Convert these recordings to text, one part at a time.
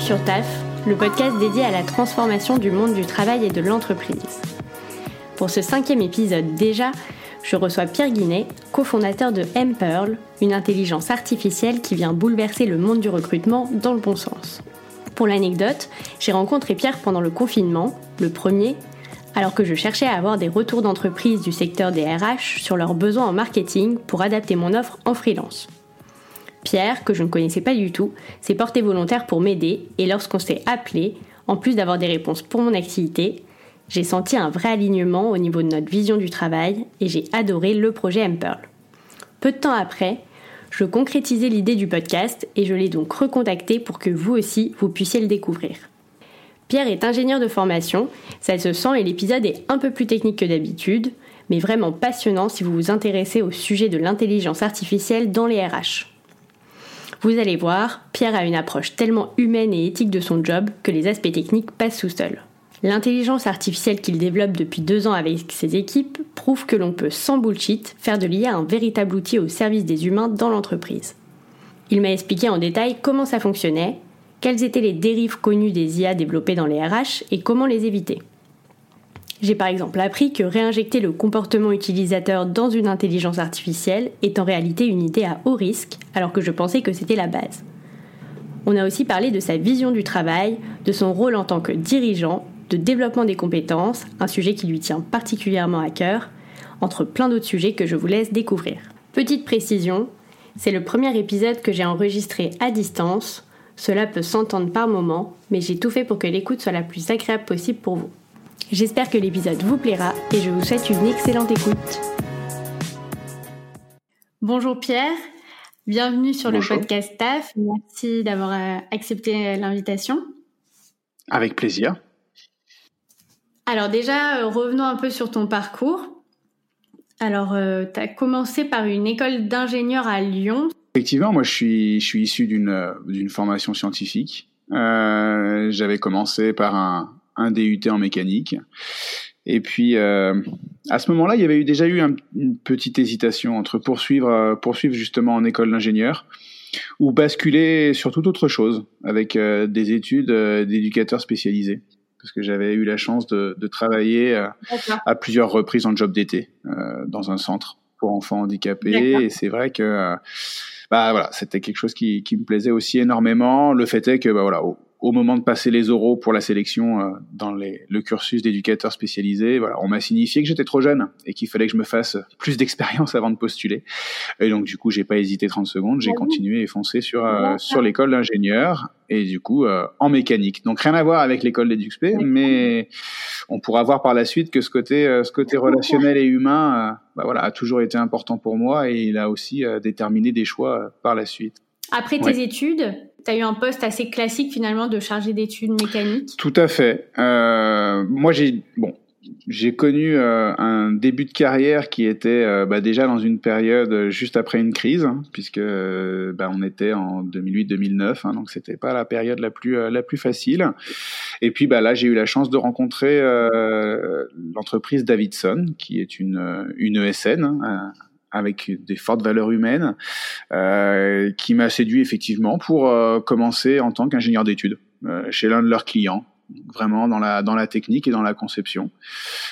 Sur TAF, le podcast dédié à la transformation du monde du travail et de l'entreprise. Pour ce cinquième épisode déjà, je reçois Pierre Guinet, cofondateur de M-Pearl, une intelligence artificielle qui vient bouleverser le monde du recrutement dans le bon sens. Pour l'anecdote, j'ai rencontré Pierre pendant le confinement, le premier, alors que je cherchais à avoir des retours d'entreprise du secteur des RH sur leurs besoins en marketing pour adapter mon offre en freelance. Pierre, que je ne connaissais pas du tout, s'est porté volontaire pour m'aider et lorsqu'on s'est appelé, en plus d'avoir des réponses pour mon activité, j'ai senti un vrai alignement au niveau de notre vision du travail et j'ai adoré le projet Emperl. Peu de temps après, je concrétisais l'idée du podcast et je l'ai donc recontacté pour que vous aussi vous puissiez le découvrir. Pierre est ingénieur de formation, ça se sent et l'épisode est un peu plus technique que d'habitude, mais vraiment passionnant si vous vous intéressez au sujet de l'intelligence artificielle dans les RH. Vous allez voir, Pierre a une approche tellement humaine et éthique de son job que les aspects techniques passent sous seul. L'intelligence artificielle qu'il développe depuis deux ans avec ses équipes prouve que l'on peut sans bullshit faire de l'IA un véritable outil au service des humains dans l'entreprise. Il m'a expliqué en détail comment ça fonctionnait, quelles étaient les dérives connues des IA développées dans les RH et comment les éviter. J'ai par exemple appris que réinjecter le comportement utilisateur dans une intelligence artificielle est en réalité une idée à haut risque, alors que je pensais que c'était la base. On a aussi parlé de sa vision du travail, de son rôle en tant que dirigeant, de développement des compétences, un sujet qui lui tient particulièrement à cœur, entre plein d'autres sujets que je vous laisse découvrir. Petite précision, c'est le premier épisode que j'ai enregistré à distance. Cela peut s'entendre par moment, mais j'ai tout fait pour que l'écoute soit la plus agréable possible pour vous. J'espère que l'épisode vous plaira et je vous souhaite une excellente écoute. Bonjour Pierre, bienvenue sur le podcast TAF. Merci d'avoir euh, accepté l'invitation. Avec plaisir. Alors déjà, euh, revenons un peu sur ton parcours. Alors, euh, tu as commencé par une école d'ingénieur à Lyon. Effectivement, moi je suis, je suis issu d'une formation scientifique. J'avais commencé par un, un DUT en mécanique. Et puis euh, à ce moment-là, il y avait eu déjà eu une petite hésitation entre poursuivre, euh, poursuivre justement en école d'ingénieur ou basculer sur toute autre chose avec euh, des études d'éducateur spécialisé. Parce que j'avais eu la chance de, travailler à, plusieurs reprises en job d'été dans un centre pour enfants handicapés. Et c'est vrai que bah voilà, c'était quelque chose qui, qui, me plaisait aussi énormément. Le fait est que bah voilà, au moment de passer les oraux pour la sélection euh, dans les, le cursus d'éducateur spécialisé, voilà, on m'a signifié que j'étais trop jeune et qu'il fallait que je me fasse plus d'expérience avant de postuler. Et donc du coup, j'ai pas hésité 30 secondes, j'ai continué et foncé sur euh, sur l'école d'ingénieur et du coup euh, en mécanique. Donc rien à voir avec l'école d'EduxP, mais on pourra voir par la suite que ce côté ce côté relationnel et humain, bah voilà, a toujours été important pour moi et il a aussi déterminé des choix par la suite. Après tes études, tu as eu un poste assez classique finalement de chargé d'études mécaniques. Tout à fait. Euh, moi, j'ai bon, j'ai connu euh, un début de carrière qui était euh, bah, déjà dans une période juste après une crise, hein, puisque bah, on était en 2008-2009, hein, donc c'était pas la période la plus la plus facile. Et puis bah là, j'ai eu la chance de rencontrer l'entreprise Davidson, qui est une une ESN. Hein, avec des fortes valeurs humaines, euh, qui m'a séduit effectivement pour euh, commencer en tant qu'ingénieur d'études euh, chez l'un de leurs clients, vraiment dans la dans la technique et dans la conception.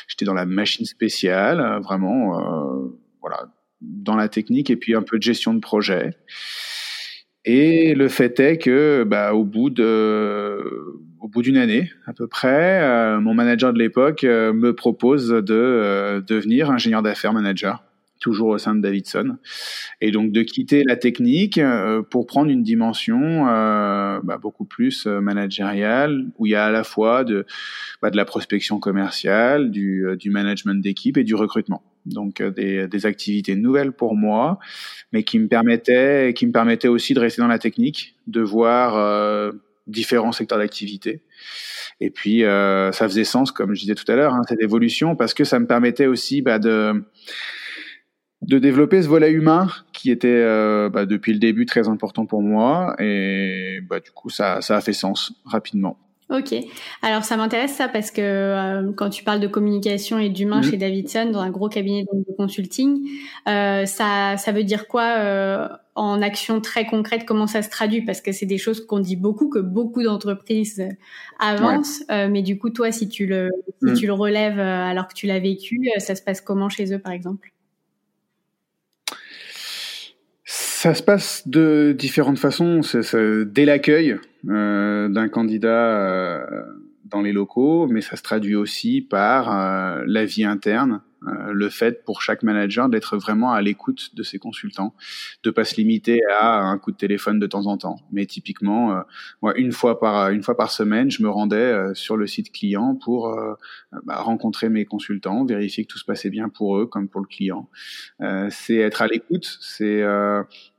J'étais dans la machine spéciale, euh, vraiment euh, voilà dans la technique et puis un peu de gestion de projet. Et le fait est que, bah, au bout de, au bout d'une année à peu près, mon manager de l'époque me propose de devenir ingénieur d'affaires manager toujours au sein de Davidson. Et donc de quitter la technique euh, pour prendre une dimension euh, bah, beaucoup plus euh, managériale, où il y a à la fois de, bah, de la prospection commerciale, du, du management d'équipe et du recrutement. Donc des, des, activités nouvelles pour moi, mais qui me permettaient, qui me permettaient aussi de rester dans la technique, de voir différents secteurs d'activité. Et puis, ça faisait sens, comme je disais tout à l'heure, hein, cette évolution, parce que ça me permettait aussi bah, de de développer ce volet humain qui était euh, bah, depuis le début très important pour moi et bah, du coup ça, ça a fait sens rapidement. Ok, alors ça m'intéresse ça parce que euh, quand tu parles de communication et d'humain mmh. chez Davidson dans un gros cabinet de consulting, euh, ça, ça veut dire quoi en actions très concrètes, comment ça se traduit? Parce que c'est des choses qu'on dit beaucoup, que beaucoup d'entreprises avancent. mais du coup, toi, si tu le, si mm. tu le relèves alors que tu l'as vécu, ça se passe comment chez eux, par exemple? Ça se passe de différentes façons. dès l'accueil euh, d'un candidat euh, dans les locaux, mais ça se traduit aussi par euh, la vie interne le fait pour chaque manager d'être vraiment à l'écoute de ses consultants, de pas se limiter à un coup de téléphone de temps en temps. Mais typiquement, euh, moi, une fois par une fois par semaine, je me rendais euh, sur le site client pour bah, rencontrer mes consultants, vérifier que tout se passait bien pour eux comme pour le client. c'est être à l'écoute, c'est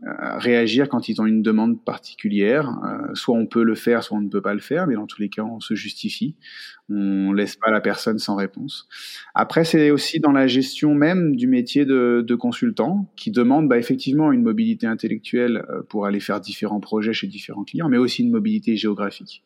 réagir quand ils ont une demande particulière. soit on peut le faire, soit on ne peut pas le faire, mais dans tous les cas, on se justifie. On laisse pas la personne sans réponse. Après, c'est aussi dans la gestion même du métier de, consultant qui demande bah, effectivement une mobilité intellectuelle euh, pour aller faire différents projets chez différents clients, mais aussi une mobilité géographique.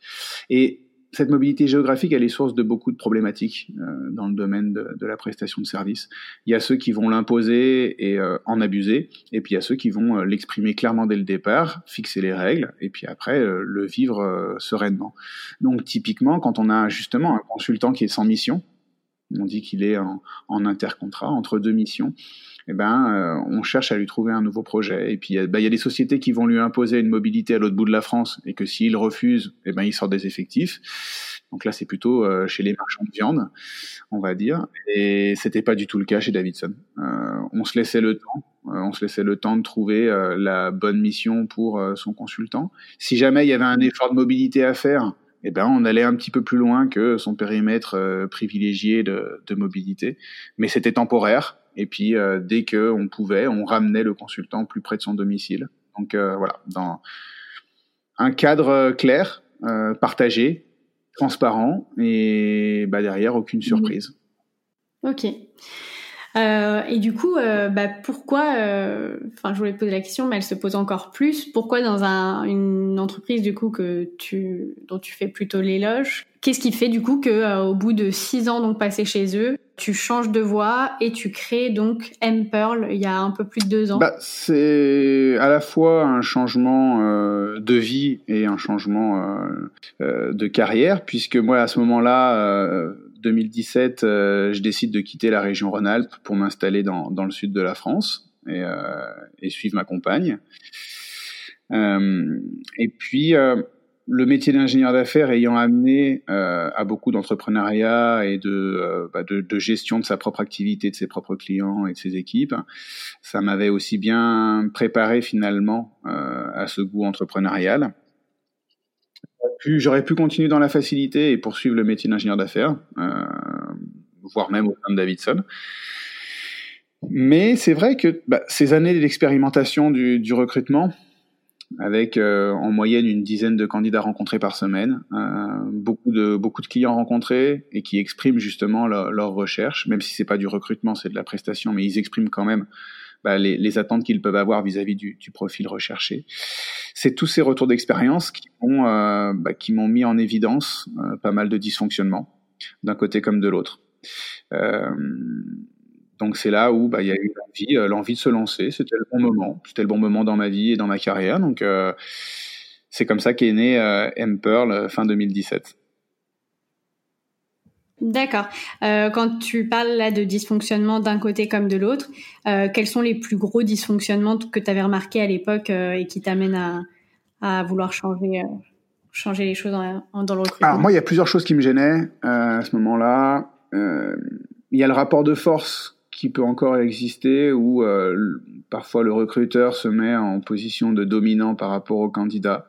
Cette mobilité géographique, elle est source de beaucoup de problématiques euh, dans le domaine de, de, la prestation de services. Il y a ceux qui vont l'imposer et euh, en abuser, et puis il y a ceux qui vont euh, l'exprimer clairement dès le départ, fixer les règles, et puis après le vivre sereinement. Donc typiquement, quand on a justement un consultant qui est sans mission, on dit qu'il est en, en, intercontrat entre deux missions, eh ben, euh, on cherche à lui trouver un nouveau projet. Et puis, il y a des sociétés qui vont lui imposer une mobilité à l'autre bout de la France, et que s'il refuse, eh ben, il sort des effectifs. Donc là, c'est plutôt euh, chez les marchands de viande, on va dire. Et c'était pas du tout le cas chez Davidson. Euh, on se laissait le temps, on se laissait le temps de trouver la bonne mission pour son consultant. Si jamais il y avait un effort de mobilité à faire, eh ben, on allait un petit peu plus loin que son périmètre privilégié de, de mobilité. Mais c'était temporaire. Et puis, euh, dès que on pouvait, on ramenait le consultant plus près de son domicile. Donc euh, voilà, dans un cadre euh, clair, partagé, transparent, et bah, derrière aucune mmh. surprise. Ok. Euh, et du coup, euh, bah, pourquoi euh, Enfin, je voulais poser la question, mais elle se pose encore plus. Pourquoi dans un, une entreprise du coup que tu, dont tu fais plutôt l'éloge, qu'est-ce qui fait du coup que au bout de six ans donc passés chez eux, tu changes de voie et tu crées donc M Pearl il y a un peu plus de deux ans? Bah, C'est à la fois un changement de vie et un changement de carrière, puisque moi à ce moment-là 2017, euh, je décide de quitter la région Rhône-Alpes pour m'installer dans, dans, le sud de la France et, euh, et suivre ma compagne. Euh, et puis, euh, le métier d'ingénieur d'affaires ayant amené euh, à beaucoup d'entrepreneuriat et de, bah de, de, gestion de sa propre activité, de ses propres clients et de ses équipes, ça m'avait aussi bien préparé finalement à ce goût entrepreneurial j'aurais pu continuer dans la facilité et poursuivre le métier d'ingénieur d'affaires, euh, voire même au sein de Davidson. Mais c'est vrai que bah, ces années d'expérimentation du, du, recrutement, avec euh, en moyenne une dizaine de candidats rencontrés par semaine, euh, beaucoup de clients rencontrés et qui expriment justement leur recherche, même si c'est pas du recrutement, c'est de la prestation, mais ils expriment quand même bah, les, les, attentes qu'ils peuvent avoir vis-à-vis du, du, profil recherché. C'est tous ces retours d'expérience qui m'ont euh, bah, mis en évidence euh, pas mal de dysfonctionnements d'un côté comme de l'autre. Euh, donc c'est là où bah, il y a eu l'envie, euh, l'envie de se lancer. C'était le bon moment. C'était le bon moment dans ma vie et dans ma carrière. Donc euh, c'est comme ça qu'est né euh, M-Pearl fin 2017. D'accord. Euh, quand tu parles là de dysfonctionnement d'un côté comme de l'autre, euh, quels sont les plus gros dysfonctionnements que tu avais remarqués à l'époque euh, et qui t'amènent à, vouloir changer, les choses dans, le Alors moi, il y a plusieurs choses qui me gênaient à ce moment-là. Il y a le rapport de force qui peut encore exister où parfois le recruteur se met en position de dominant par rapport au candidat.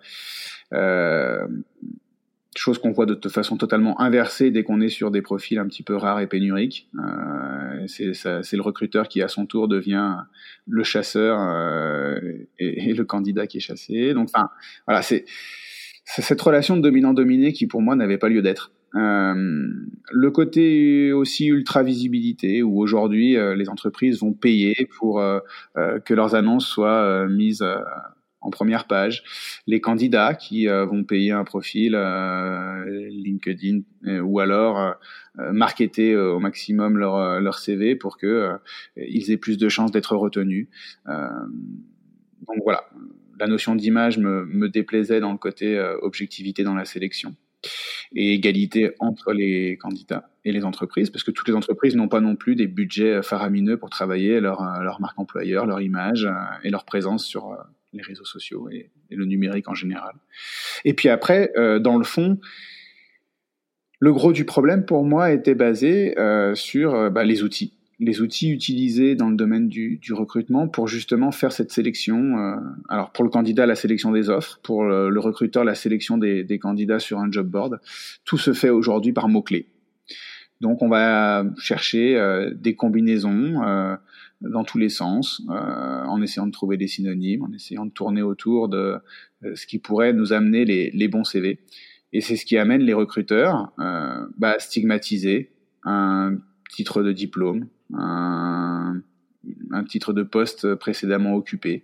Chose qu'on voit de, façon totalement inversée dès qu'on est sur des profils un petit peu rares et pénuriques. Euh, c'est le recruteur qui à son tour devient le chasseur euh, et, et, le candidat qui est chassé. Donc, enfin, voilà, c'est cette relation de dominant-dominé qui pour moi n'avait pas lieu d'être. Euh, le côté aussi ultra visibilité où aujourd'hui euh, les entreprises vont payer pour euh, euh, que leurs annonces soient mises en première page, les candidats qui euh, vont payer un profil euh, LinkedIn euh, ou alors marketer au maximum leur, leur CV pour que ils aient plus de chances d'être retenus. donc voilà, la notion d'image me, me, déplaisait dans le côté euh, objectivité dans la sélection et égalité entre les candidats et les entreprises, parce que toutes les entreprises n'ont pas non plus des budgets faramineux pour travailler leur, leur marque employeur, leur image et leur présence sur les réseaux sociaux et, le numérique en général. Et puis après, dans le fond, le gros du problème pour moi était basé euh, sur bah, les outils les outils utilisés dans le domaine du, du recrutement pour justement faire cette sélection. Euh, alors pour le candidat, la sélection des offres, pour le, recruteur, la sélection des, des, candidats sur un job board. Tout se fait aujourd'hui par mots-clés. Donc on va chercher euh, des combinaisons euh, dans tous les sens, euh, en essayant de trouver des synonymes, en essayant de tourner autour de ce qui pourrait nous amener les, les bons CV. Et c'est ce qui amène les recruteurs bah, à stigmatiser un titre de diplôme, un, titre de poste précédemment occupé.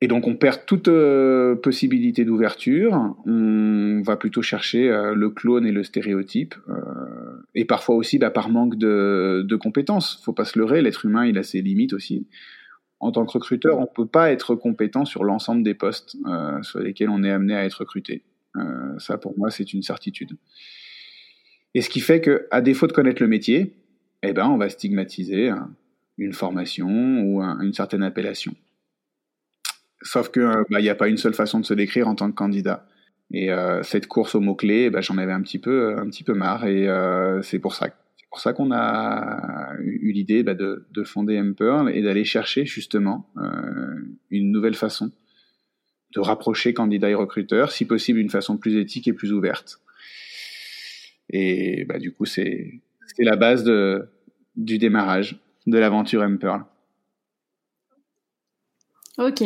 Et donc on perd toute euh, possibilité d'ouverture, on va plutôt chercher euh, le clone et le stéréotype, euh, et parfois aussi bah, par manque de, de compétences. Faut pas se leurrer, l'être humain il a ses limites aussi. En tant que recruteur, on peut pas être compétent sur l'ensemble des postes sur lesquels on est amené à être recruté. ça pour moi c'est une certitude. Et ce qui fait que, à défaut de connaître le métier, eh ben, on va stigmatiser une formation ou une certaine appellation. Sauf que euh, bah, n'y a pas une seule façon de se décrire en tant que candidat. Et euh, cette course aux mots clés, bah, j'en avais un petit peu, un petit peu marre. Et euh, c'est pour ça, c'est pour ça qu'on a eu l'idée bah, de, de, fonder Mpearl et d'aller chercher justement une nouvelle façon de rapprocher candidats et recruteurs, si possible d'une façon plus éthique et plus ouverte. Et bah, du coup, c'est c'est la base de, du démarrage de l'aventure M-Pearl. Ok.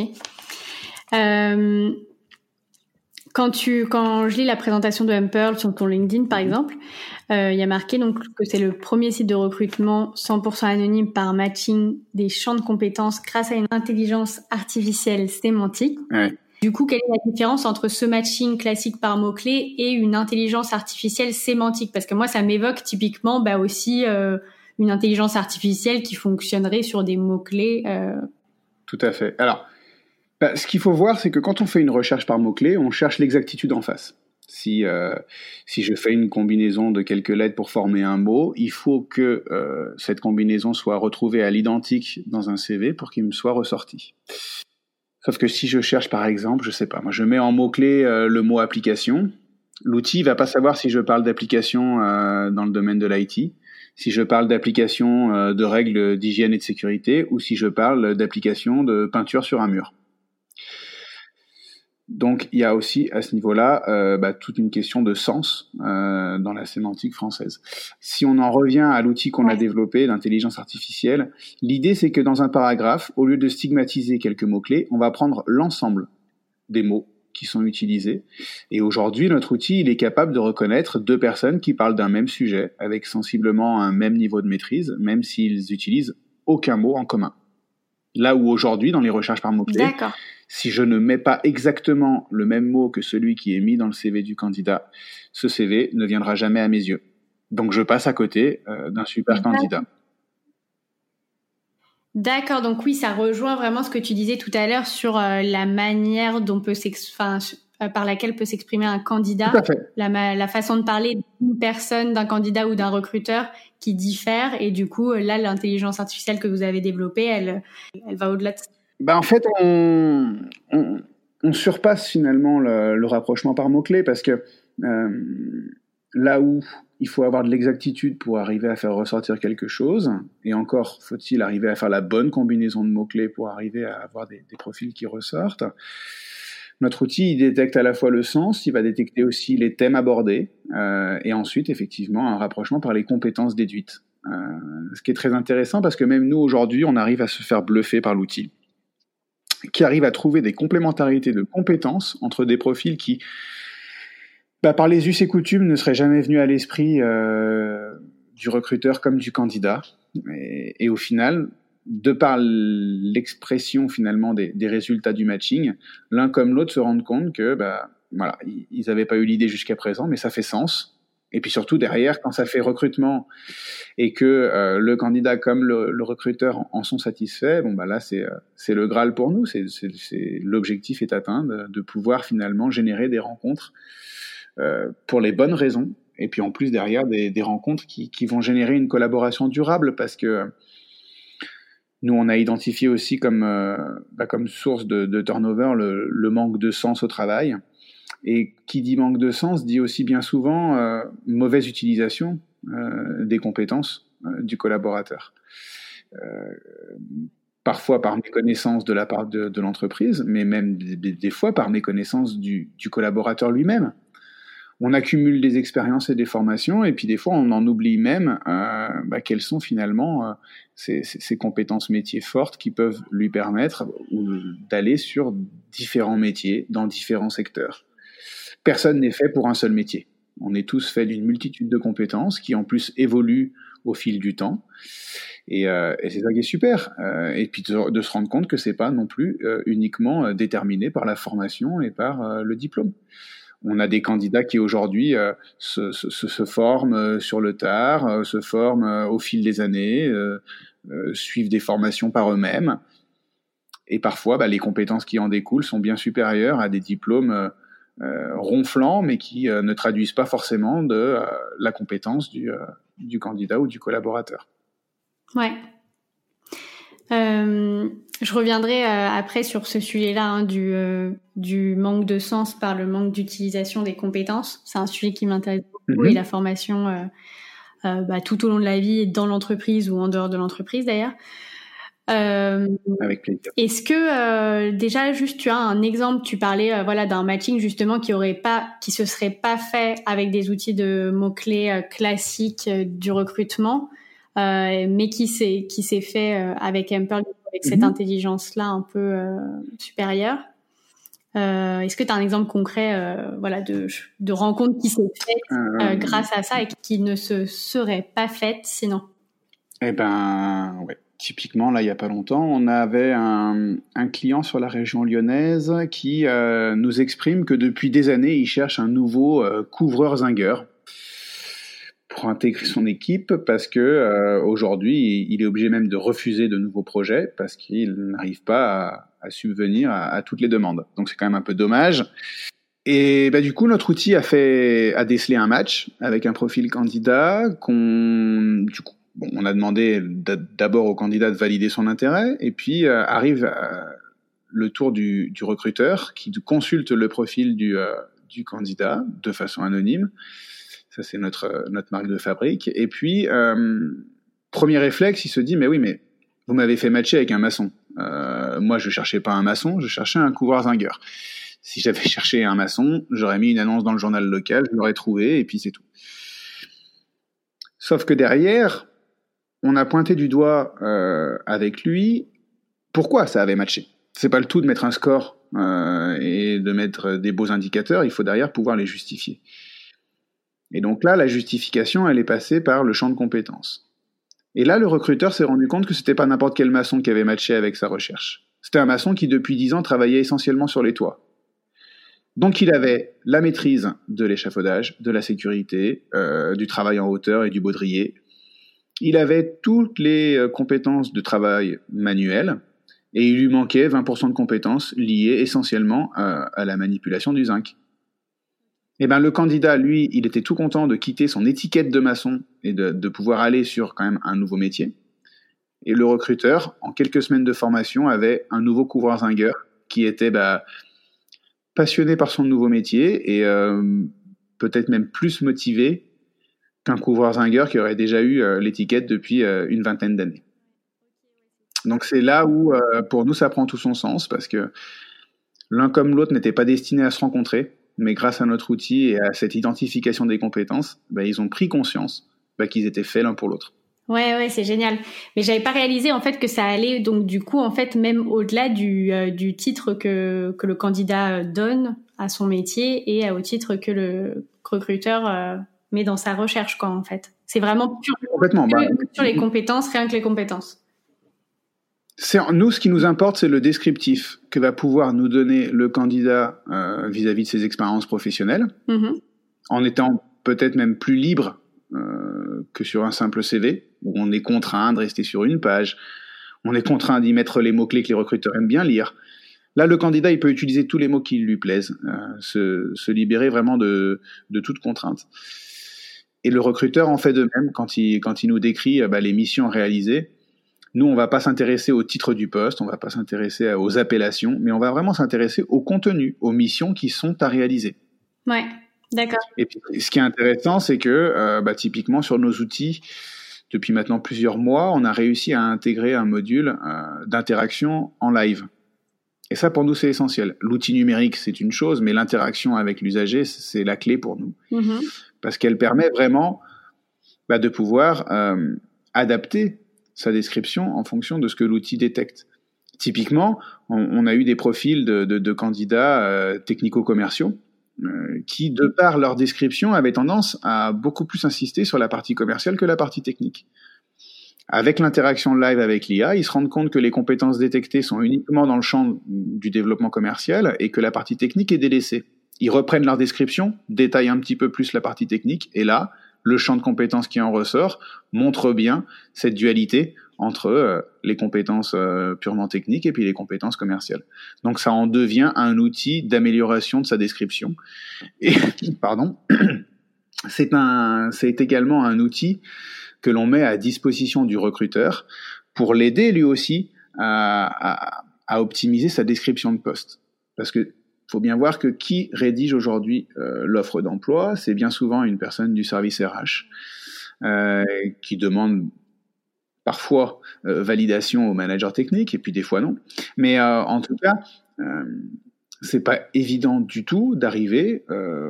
Euh, quand, tu, quand je lis la présentation de M-Pearl sur ton LinkedIn, par exemple, euh, il y a marqué donc, que c'est le premier site de recrutement 100% anonyme par matching des champs de compétences grâce à une intelligence artificielle sémantique. Ouais. Du coup, quelle est la différence entre ce matching classique par mots-clés et une intelligence artificielle sémantique? Parce que moi, ça m'évoque typiquement bah, aussi euh, une intelligence artificielle qui fonctionnerait sur des mots-clés. Euh. Tout à fait. Alors, bah, ce qu'il faut voir, c'est que quand on fait une recherche par mots-clés, on cherche l'exactitude en face. Si, euh, je fais une combinaison de quelques lettres pour former un mot, il faut que cette combinaison soit retrouvée à l'identique dans un CV pour qu'il me soit ressorti. Sauf que si je cherche par exemple, je sais pas, moi je mets en mot-clé euh, le mot application, l'outil va pas savoir si je parle d'application euh, dans le domaine de l'IT, si je parle d'application euh, de règles d'hygiène et de sécurité ou si je parle d'application de peinture sur un mur. Donc il y a aussi à ce niveau-là euh, bah, toute une question de sens euh, dans la sémantique française. Si on en revient à l'outil qu'on a développé, l'intelligence artificielle, l'idée c'est que dans un paragraphe, au lieu de stigmatiser quelques mots-clés, on va prendre l'ensemble des mots qui sont utilisés. Et aujourd'hui, notre outil, il est capable de reconnaître deux personnes qui parlent d'un même sujet, avec sensiblement un même niveau de maîtrise, même s'ils utilisent aucun mot en commun. Là où aujourd'hui, dans les recherches par mots-clés, si je ne mets pas exactement le même mot que celui qui est mis dans le CV du candidat, ce CV ne viendra jamais à mes yeux. Donc je passe à côté euh, d'un super candidat. D'accord, donc oui, ça rejoint vraiment ce que tu disais tout à l'heure sur euh, la manière dont peut euh, par laquelle peut s'exprimer un candidat, la, la, façon de parler d'une personne, d'un candidat ou d'un recruteur qui diffère. Et du coup, là, l'intelligence artificielle que vous avez développée, elle, elle va au-delà de ça. Bah, en fait, on, on, surpasse finalement le, rapprochement par mots-clés parce que euh, là où il faut avoir de l'exactitude pour arriver à faire ressortir quelque chose, et encore faut-il arriver à faire la bonne combinaison de mots-clés pour arriver à avoir des, profils qui ressortent. Notre outil, il détecte à la fois le sens, il va détecter aussi les thèmes abordés, euh, et ensuite, effectivement, un rapprochement par les compétences déduites. Euh, ce qui est très intéressant parce que même nous, aujourd'hui, on arrive à se faire bluffer par l'outil qui arrive à trouver des complémentarités de compétences entre des profils qui, bah, par les us et coutumes, ne seraient jamais venus à l'esprit euh, du recruteur comme du candidat. Et, au final, de par l'expression finalement des, résultats du matching, l'un comme l'autre se rendent compte que bah, voilà, ils n'avaient pas eu l'idée jusqu'à présent, mais ça fait sens. Et puis surtout derrière, quand ça fait recrutement et que euh, le candidat comme le, recruteur en, sont satisfaits, bon bah là c'est c'est le graal pour nous. C'est l'objectif est atteint de, pouvoir finalement générer des rencontres pour les bonnes raisons. Et puis en plus derrière des, des rencontres qui, qui vont générer une collaboration durable parce que nous, on a identifié aussi comme, euh, bah, source de, turnover le, manque de sens au travail. Et qui dit manque de sens dit aussi bien souvent euh, mauvaise utilisation euh, des compétences du collaborateur. Parfois par méconnaissance de la part de, l'entreprise, mais même des, fois par méconnaissance du collaborateur lui-même on accumule des expériences et des formations, et puis des fois on en oublie même euh, bah, quelles sont finalement euh, ces, ces, compétences métiers fortes qui peuvent lui permettre d'aller sur différents métiers dans différents secteurs. Personne n'est fait pour un seul métier. On est tous faits d'une multitude de compétences qui en plus évoluent au fil du temps. Et, euh, et c'est ça qui est super. Euh, et puis de, se rendre compte que c'est pas non plus euh, uniquement déterminé par la formation et par le diplôme on a des candidats qui aujourd'hui euh, se, forment euh, sur le tard, euh, se forment au fil des années, suivent des formations par eux-mêmes. Et parfois, bah, les compétences qui en découlent sont bien supérieures à des diplômes ronflants, mais qui ne traduisent pas forcément de la compétence du, du candidat ou du collaborateur. Ouais, euh, je reviendrai euh, après sur ce sujet-là hein, du, euh, du manque de sens par le manque d'utilisation des compétences. C'est un sujet qui m'intéresse beaucoup mhm. et la formation bah, tout au long de la vie, dans l'entreprise ou en dehors de l'entreprise d'ailleurs. Avec plaisir. Est-ce que déjà juste tu as un exemple Tu parlais voilà d'un matching justement qui aurait pas, qui se serait pas fait avec des outils de mots clés classiques du recrutement. Euh, mais qui s'est qui s'est fait euh, avec Ample avec cette mhm. intelligence là un peu euh, supérieure. Est-ce que tu as un exemple concret voilà, de, de rencontre qui s'est faite grâce à ça et qui ne se serait pas faite sinon? Eh ben, ouais. Typiquement, là, il n'y a pas longtemps, on avait un, un, client sur la région lyonnaise qui nous exprime que depuis des années, il cherche un nouveau couvreur zingueur pour intégrer son équipe parce que euh, aujourd'hui il est obligé même de refuser de nouveaux projets parce qu'il n'arrive pas à, subvenir à, toutes les demandes. Donc c'est quand même un peu dommage. Et bah, du coup notre outil a fait a décelé un match avec un profil candidat qu'on du coup on a demandé d'abord au candidat de valider son intérêt et puis euh, arrive euh, le tour du, recruteur qui consulte le profil du candidat de façon anonyme ça, c'est notre, notre marque de fabrique. Et puis, euh, premier réflexe, il se dit, mais oui, mais vous m'avez fait matcher avec un maçon. Euh, moi, je cherchais pas un maçon, je cherchais un couvreur zingueur. Si j'avais cherché un maçon, j'aurais mis une annonce dans le journal local, je l'aurais trouvé, et puis c'est tout. Sauf que derrière, on a pointé du doigt euh, avec lui pourquoi ça avait matché. C'est pas le tout de mettre un score euh, et de mettre des beaux indicateurs, il faut derrière pouvoir les justifier. Et donc là, la justification, elle est passée par le champ de compétences. Et là, le recruteur s'est rendu compte que c'était pas n'importe quel maçon qui avait matché avec sa recherche. C'était un maçon qui, depuis dix ans, travaillait essentiellement sur les toits. Donc il avait la maîtrise de l'échafaudage, de la sécurité, euh, du travail en hauteur et du baudrier. Il avait toutes les euh, compétences de travail manuel et il lui manquait 20% de compétences liées essentiellement à, à la manipulation du zinc. Eh ben, le candidat, lui, il était tout content de quitter son étiquette de maçon et de, pouvoir aller sur quand même un nouveau métier. Et le recruteur, en quelques semaines de formation, avait un nouveau couvreur zingueur qui était bah, passionné par son nouveau métier et euh, peut-être même plus motivé qu'un couvreur zingueur qui aurait déjà eu euh, l'étiquette depuis euh, une vingtaine d'années. Donc c'est là où, pour nous, ça prend tout son sens parce que l'un comme l'autre n'était pas destiné à se rencontrer mais grâce à notre outil et à cette identification des compétences, bah, ils ont pris conscience bah, qu'ils étaient faits l'un pour l'autre. Ouais, ouais, c'est génial. Mais j'avais pas réalisé en fait que ça allait donc du coup en fait même au-delà du, euh, du titre que, que le candidat donne à son métier et au titre que le recruteur euh, met dans sa recherche quoi en fait. C'est vraiment pur, Complètement, bah, sur les compétences, rien que les compétences nous, ce qui nous importe, c'est le descriptif que va pouvoir nous donner le candidat euh, vis-à-vis de ses expériences professionnelles, mm-hmm. en étant peut-être même plus libre que sur un simple CV, où on est contraint de rester sur une page, on est contraint d'y mettre les mots-clés que les recruteurs aiment bien lire. Là, le candidat, il peut utiliser tous les mots qui lui plaisent, se, se, libérer vraiment de, de toute contrainte. Et le recruteur en fait de même quand il, quand il nous décrit bah, les missions réalisées. Nous, on va pas s'intéresser au titre du poste, on va pas s'intéresser aux appellations, mais on va vraiment s'intéresser au contenu, aux missions qui sont à réaliser. Ouais, d'accord. Et puis, ce qui est intéressant, c'est que euh, bah, typiquement sur nos outils, depuis maintenant plusieurs mois, on a réussi à intégrer un module euh, d'interaction en live. Et ça, pour nous, c'est essentiel. L'outil numérique, c'est une chose, mais l'interaction avec l'usager, c'est la clé pour nous. Mm-hmm. Parce qu'elle permet vraiment bah, de pouvoir euh, adapter sa description en fonction de ce que l'outil détecte. Typiquement, on, a eu des profils de, candidats euh, technico-commerciaux euh, qui, de par leur description, avaient tendance à beaucoup plus insister sur la partie commerciale que la partie technique. Avec l'interaction live avec l'IA, ils se rendent compte que les compétences détectées sont uniquement dans le champ du développement commercial et que la partie technique est délaissée. Ils reprennent leur description, détaillent un petit peu plus la partie technique, et là, le champ de compétences qui en ressort montre bien cette dualité entre euh, les compétences euh, purement techniques et puis les compétences commerciales. Donc ça en devient un outil d'amélioration de sa description. Et pardon, c'est un, c'est également un outil que l'on met à disposition du recruteur pour l'aider lui aussi à, à, à optimiser sa description de poste. Parce que faut bien voir que qui rédige aujourd'hui euh, l'offre d'emploi, c'est bien souvent une personne du service RH euh, qui demande parfois euh, validation au manager technique et puis des fois non. Mais en tout cas, c'est pas évident du tout d'arriver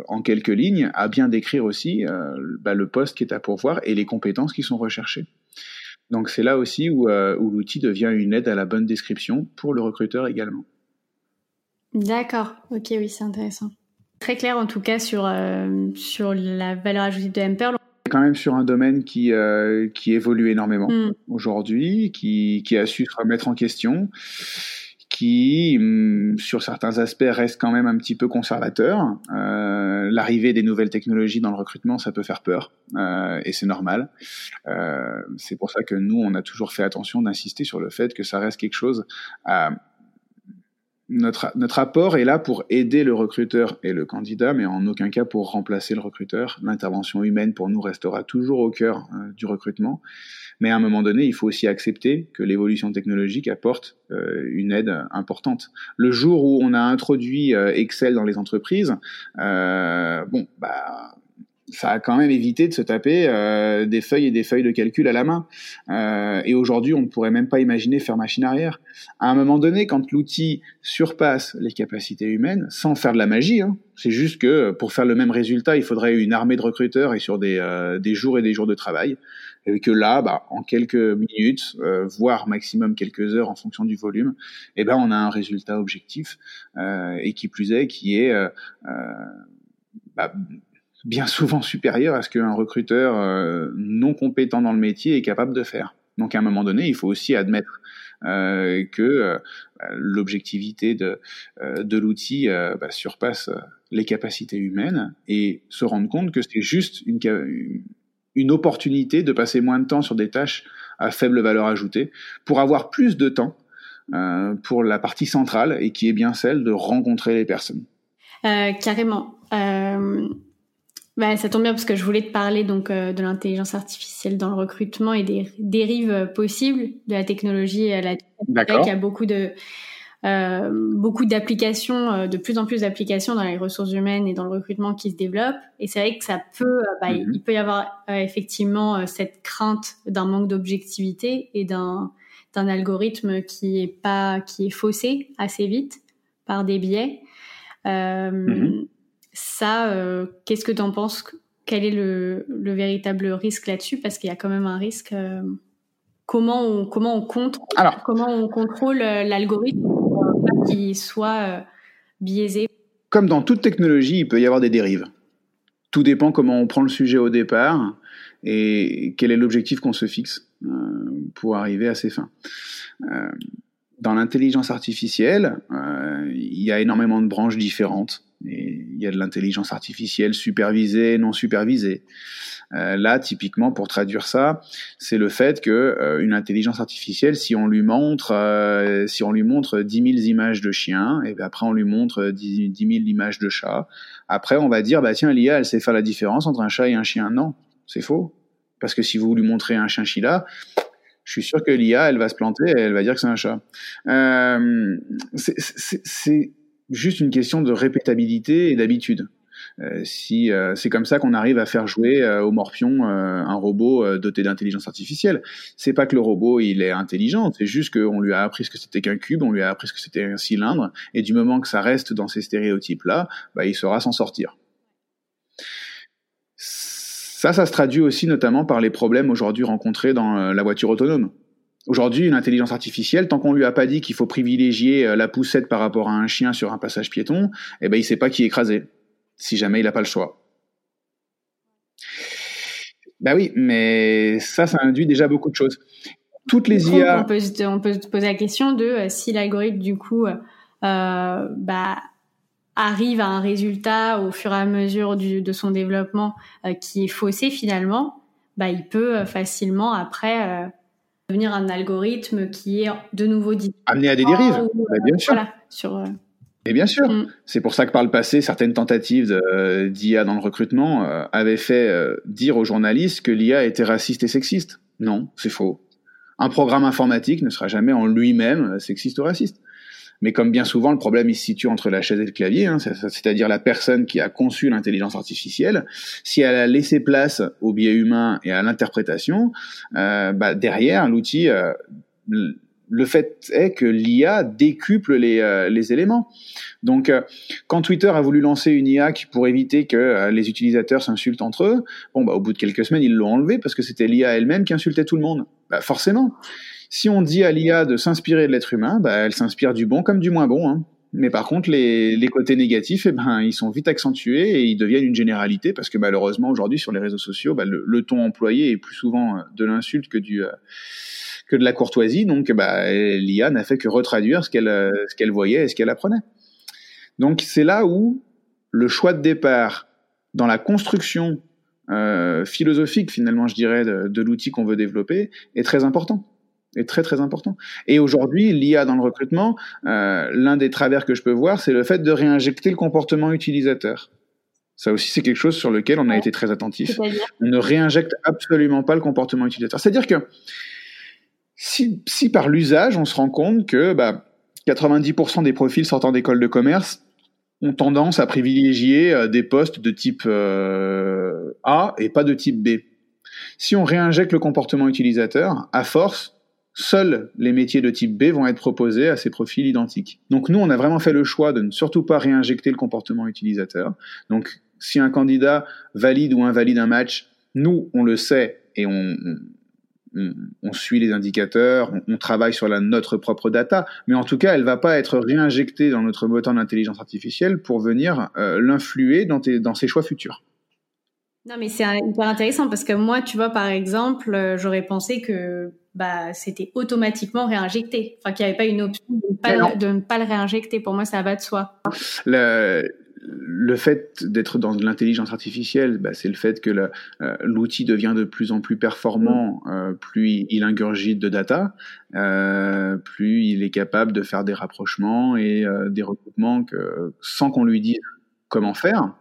en quelques lignes à bien décrire aussi bah, le poste qui est à pourvoir et les compétences qui sont recherchées. Donc c'est là aussi où, où l'outil devient une aide à la bonne description pour le recruteur également. D'accord, ok, oui, c'est intéressant. Très clair en tout cas sur, euh, sur la valeur ajoutée de MPerl. Quand même sur un domaine qui, euh, qui évolue énormément hmm. aujourd'hui, qui, qui a su se remettre en question, qui, hmm, sur certains aspects, reste quand même un petit peu conservateur. Euh, L'arrivée des nouvelles technologies dans le recrutement, ça peut faire peur, euh, et c'est normal. Euh, c'est pour ça que nous, on a toujours fait attention d'insister sur le fait que ça reste quelque chose à notre, notre apport est là pour aider le recruteur et le candidat, mais en aucun cas pour remplacer le recruteur. L'intervention humaine, pour nous, restera toujours au cœur euh, du recrutement. Mais à un moment donné, il faut aussi accepter que l'évolution technologique apporte euh, une aide importante. Le jour où on a introduit euh, Excel dans les entreprises, bon, bah, ça a quand même évité de se taper euh, des feuilles et des feuilles de calcul à la main. Euh, et aujourd'hui, on ne pourrait même pas imaginer faire machine arrière. À un moment donné, quand l'outil surpasse les capacités humaines, sans faire de la magie, hein, c'est juste que pour faire le même résultat, il faudrait une armée de recruteurs et sur des, euh, des jours et des jours de travail. Et que là, bah, en quelques minutes, euh, voire maximum quelques heures en fonction du volume, eh ben, on a un résultat objectif euh, et qui plus est, qui est bah, bien souvent supérieur à ce qu'un recruteur euh, non compétent dans le métier est capable de faire. Donc à un moment donné, il faut aussi admettre euh, que euh, l'objectivité de, euh, de l'outil bah, surpasse les capacités humaines et se rendre compte que c'est juste une, une opportunité de passer moins de temps sur des tâches à faible valeur ajoutée pour avoir plus de temps pour la partie centrale et qui est bien celle de rencontrer les personnes. carrément. Bah, ça tombe bien parce que je voulais te parler donc euh, de l'intelligence artificielle dans le recrutement et des dérives euh, possibles de la technologie. La il y a beaucoup de euh, beaucoup d'applications, de plus en plus d'applications dans les ressources humaines et dans le recrutement qui se développent. Et c'est vrai que ça peut, bah, mm-hmm. il peut y avoir effectivement cette crainte d'un manque d'objectivité et d'un d'un algorithme qui est pas qui est faussé assez vite par des biais. Mm-hmm. Ça, euh, qu'est-ce que tu en penses? Quel est le, véritable risque là-dessus? Parce qu'il y a quand même un risque. Euh, comment, on, comment, on contrôle, comment on contrôle euh, l'algorithme pour pas qu'il soit biaisé? Comme dans toute technologie, il peut y avoir des dérives. Tout dépend comment on prend le sujet au départ et quel est l'objectif qu'on se fixe pour arriver à ses fins dans l'intelligence artificielle, il y a énormément de branches différentes. Il y a de l'intelligence artificielle supervisée, non supervisée. Euh, là, typiquement, pour traduire ça, c'est le fait que euh, une intelligence artificielle, si on lui montre, euh, si on lui montre 10 000 images de chiens, et puis après on lui montre 10, 10 000 images de chats, après on va dire, bah tiens, l'IA, elle sait faire la différence entre un chat et un chien. Non, c'est faux. Parce que si vous lui montrez un chinchilla, je suis sûr que l'IA, elle va se planter et elle va dire que c'est un chat. Euh, c'est juste une question de répétabilité et d'habitude. Euh, si euh, c'est comme ça qu'on arrive à faire jouer au morpion un robot doté d'intelligence artificielle. C'est pas que le robot il est intelligent, c'est juste qu'on lui a appris ce que c'était qu'un cube, on lui a appris ce que c'était un cylindre, et du moment que ça reste dans ces stéréotypes là, bah, il saura s'en sortir. Ça, ça se traduit aussi notamment par les problèmes aujourd'hui rencontrés dans euh, la voiture autonome. Aujourd'hui, une intelligence artificielle, tant qu'on lui a pas dit qu'il faut privilégier euh, la poussette par rapport à un chien sur un passage piéton, eh ben il sait pas qui écraser, si jamais il n'a pas le choix. Ben oui, mais ça, ça induit déjà beaucoup de choses. Toutes les IA. On peut, on peut se poser la question de euh, si l'algorithme du coup euh, bah, arrive à un résultat au fur et à mesure de son développement euh, qui est faussé finalement, bah, il peut facilement après devenir un algorithme qui est de nouveau dit amené à des dérives. Bah, bien sûr. sur, et bien sûr, mm. c'est pour ça que par le passé, certaines tentatives d'IA dans le recrutement avaient fait dire aux journalistes que l'IA était raciste et sexiste. Non, c'est faux. Un programme informatique ne sera jamais en lui-même sexiste ou raciste. Mais comme bien souvent, le problème il se situe entre la chaise et le clavier, hein, c'est-à-dire la personne qui a conçu l'intelligence artificielle. Si elle a laissé place au biais humain et à l'interprétation, euh, bah, derrière l'outil, euh, le fait est que l'IA décuple les, euh, les éléments. Donc, quand Twitter a voulu lancer une IA pour éviter que les utilisateurs s'insultent entre eux, bon, bah, au bout de quelques semaines, ils l'ont enlevé parce que c'était l'IA elle-même qui insultait tout le monde. Bah, forcément. Si on dit à l'IA de s'inspirer de l'être humain, bah, elle s'inspire du bon comme du moins bon. Hein. Mais par contre, les, les côtés négatifs, eh ben, ils sont vite accentués et ils deviennent une généralité parce que malheureusement, aujourd'hui, sur les réseaux sociaux, bah, le, ton employé est plus souvent euh, de l'insulte que euh, que de la courtoisie. Donc, bah, l'IA n'a fait que retraduire ce qu'elle euh, ce qu'elle voyait et ce qu'elle apprenait. Donc, c'est là où le choix de départ dans la construction euh, philosophique, finalement, je dirais, de, de l'outil qu'on veut développer est très important est très très important. Et aujourd'hui, l'IA dans le recrutement, euh, l'un des travers que je peux voir, c'est le fait de réinjecter le comportement utilisateur. Ça aussi, c'est quelque chose sur lequel on a été très attentif. On ne réinjecte absolument pas le comportement utilisateur. C'est-à-dire que si, si par l'usage, on se rend compte que bah, 90% des profils sortant d'école de commerce ont tendance à privilégier euh, des postes de type euh, A et pas de type B. Si on réinjecte le comportement utilisateur, à force, seuls les métiers de type B vont être proposés à ces profils identiques. Donc nous, on a vraiment fait le choix de ne surtout pas réinjecter le comportement utilisateur. Donc si un candidat valide ou invalide un match, nous, on le sait et on, on, suit les indicateurs, on, travaille sur la, notre propre data, mais en tout cas, elle va pas être réinjectée dans notre moteur d'intelligence artificielle pour venir euh, l'influer dans, dans ses choix futurs. Non, mais c'est hyper intéressant parce que moi, tu vois, par exemple, euh, j'aurais pensé que bah, c'était automatiquement réinjecté. Enfin, qu'il n'y avait pas une option de ne pas, le, de ne pas le réinjecter. Pour moi, ça va de soi. Le, le fait d'être dans l'intelligence artificielle, bah, c'est le fait que euh, l'outil devient de plus en plus performant, euh, plus il ingurgite de data, euh, plus il est capable de faire des rapprochements et des recoupements que, sans qu'on lui dise comment faire.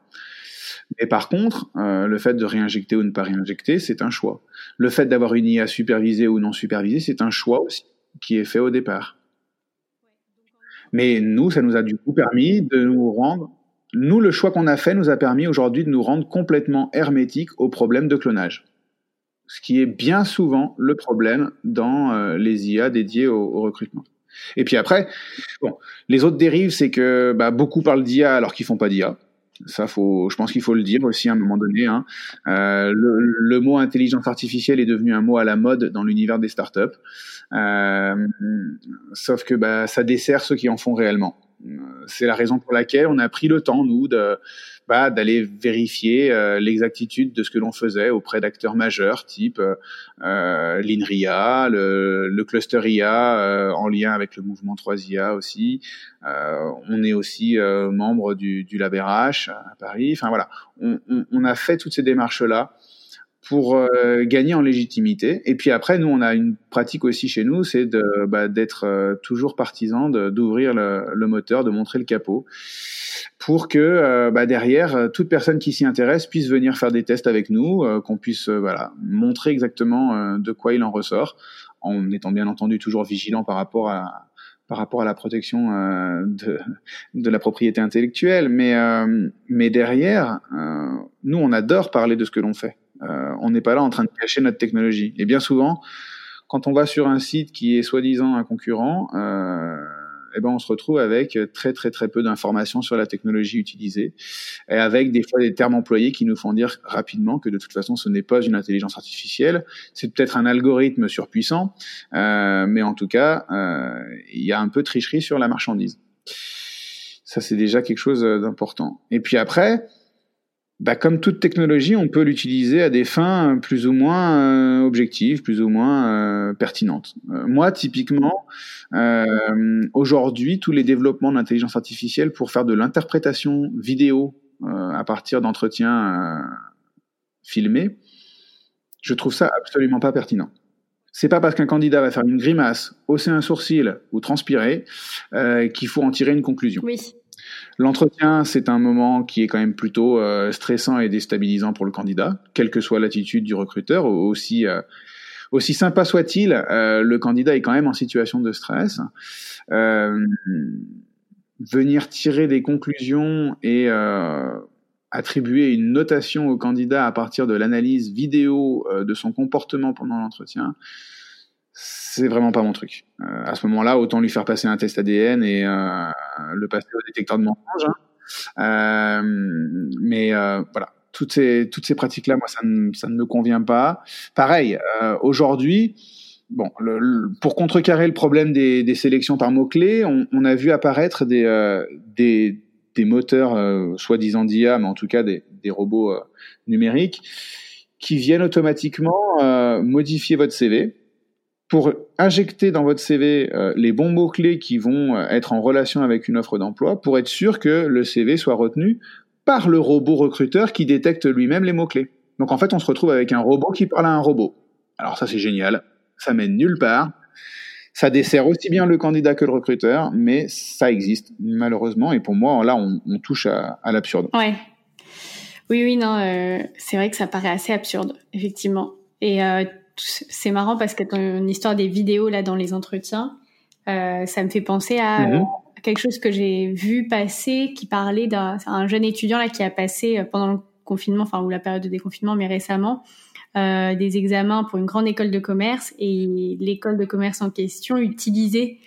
Mais par contre, euh, le fait de réinjecter ou ne pas réinjecter, c'est un choix. Le fait d'avoir une IA supervisée ou non supervisée, c'est un choix aussi qui est fait au départ. Mais nous, ça nous a du coup permis de nous rendre. Nous, le choix qu'on a fait nous a permis aujourd'hui de nous rendre complètement hermétiques au problème de clonage. Ce qui est bien souvent le problème dans euh, les IA dédiées au, au, recrutement. Et puis après, bon, les autres dérives, c'est que bah, beaucoup parlent d'IA alors qu'ils font pas d'IA. Ça, faut, je pense qu'il faut le dire aussi à un moment donné. Hein. Euh, le, le, mot intelligence artificielle est devenu un mot à la mode dans l'univers des startups. Euh, sauf que bah, ça dessert ceux qui en font réellement. C'est la raison pour laquelle on a pris le temps, nous, de, bah, d'aller vérifier l'exactitude de ce que l'on faisait auprès d'acteurs majeurs, type l'INRIA, le, cluster IA en lien avec le mouvement 3IA aussi. on est aussi membre du, du à Paris. Enfin voilà, on a fait toutes ces démarches là pour euh, gagner en légitimité. Et puis après, nous, on a une pratique aussi chez nous, c'est de bah, d'être euh, toujours partisan d'ouvrir le, le, moteur, de montrer le capot, pour que euh, bah, derrière, toute personne qui s'y intéresse puisse venir faire des tests avec nous, qu'on puisse voilà montrer exactement de quoi il en ressort, en étant bien entendu toujours vigilant par rapport à par rapport à la protection de, de la propriété intellectuelle, mais mais derrière, nous, on adore parler de ce que l'on fait. Euh, on n'est pas là en train de cacher notre technologie. Et bien souvent, quand on va sur un site qui est soi-disant un concurrent, euh, eh ben on se retrouve avec très très très peu d'informations sur la technologie utilisée et avec des fois des termes employés qui nous font dire rapidement que de toute façon ce n'est pas une intelligence artificielle, c'est peut-être un algorithme surpuissant, euh, mais en tout cas euh, il y a un peu de tricherie sur la marchandise. Ça c'est déjà quelque chose d'important. Et puis après, bah, comme toute technologie, on peut l'utiliser à des fins plus ou moins euh, objectives, plus ou moins euh, pertinentes. Euh, moi, typiquement, aujourd'hui, tous les développements d'intelligence artificielle pour faire de l'interprétation vidéo à partir d'entretiens filmés, je trouve ça absolument pas pertinent. C'est pas parce qu'un candidat va faire une grimace, hausser un sourcil ou transpirer qu'il faut en tirer une conclusion. Oui. L'entretien, c'est un moment qui est quand même plutôt euh, stressant et déstabilisant pour le candidat, quelle que soit l'attitude du recruteur, aussi euh, aussi sympa soit-il, euh, le candidat est quand même en situation de stress. venir tirer des conclusions et attribuer une notation au candidat à partir de l'analyse vidéo de son comportement pendant l'entretien, c'est vraiment pas mon truc. Euh, à ce moment-là, autant lui faire passer un test ADN et euh, le passer au détecteur de mensonges. Hein. Euh, mais voilà, toutes ces toutes ces pratiques-là, moi, ça ne, ça ne me convient pas. Pareil, aujourd'hui, bon, le, pour contrecarrer le problème des, des sélections par mots clés, on, on, a vu apparaître des des, des moteurs soi-disant d'IA, mais en tout cas des, des robots numériques qui viennent automatiquement modifier votre CV pour injecter dans votre CV euh, les bons mots-clés qui vont euh, être en relation avec une offre d'emploi pour être sûr que le CV soit retenu par le robot recruteur qui détecte lui-même les mots-clés. Donc en fait, on se retrouve avec un robot qui parle à un robot. Alors ça, c'est génial. Ça mène nulle part. Ça dessert aussi bien le candidat que le recruteur, mais ça existe malheureusement. Et pour moi, là, on, touche à, l'absurde. Ouais. Oui, oui, non, euh, c'est vrai que ça paraît assez absurde, effectivement. Et c'est marrant parce que ton histoire des vidéos là dans les entretiens, euh, ça me fait penser à, mhm. quelque chose que j'ai vu passer qui parlait d'un jeune étudiant là qui a passé euh, pendant le confinement, enfin ou la période de déconfinement, mais récemment, euh, des examens pour une grande école de commerce et l'école de commerce en question utilisait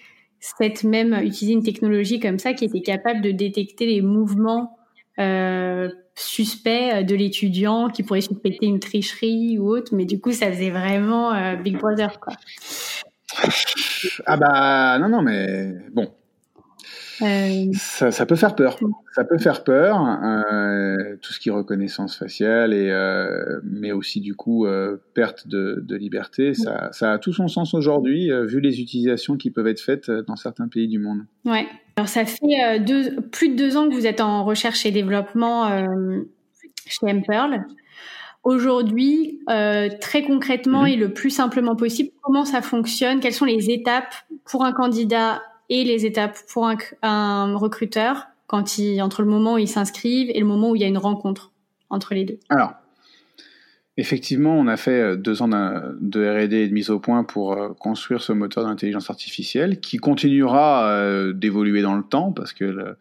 cette même utilisait une technologie comme ça qui était capable de détecter les mouvements euh, suspect euh, de l'étudiant qui pourrait suspecter une tricherie ou autre, mais du coup, ça faisait vraiment euh, Big Brother, quoi. Ah bah non, non, mais bon. Euh... Ça, ça, peut faire peur. Ça peut faire peur. Euh, tout ce qui est reconnaissance faciale et euh, mais aussi du coup perte de, de liberté, ça, ça, a tout son sens aujourd'hui vu les utilisations qui peuvent être faites dans certains pays du monde. Ouais. Alors ça fait deux, plus de deux ans que vous êtes en recherche et développement chez Mperl. Aujourd'hui, très concrètement mhm. et le plus simplement possible, comment ça fonctionne? Quelles sont les étapes pour un candidat et les étapes pour un, recruteur quand il, entre le moment où ils s'inscrivent et le moment où il y a une rencontre entre les deux Alors, Effectivement, on a fait euh, deux ans de R&D et de mise au point pour euh, construire ce moteur d'intelligence artificielle qui continuera euh, d'évoluer dans le temps parce que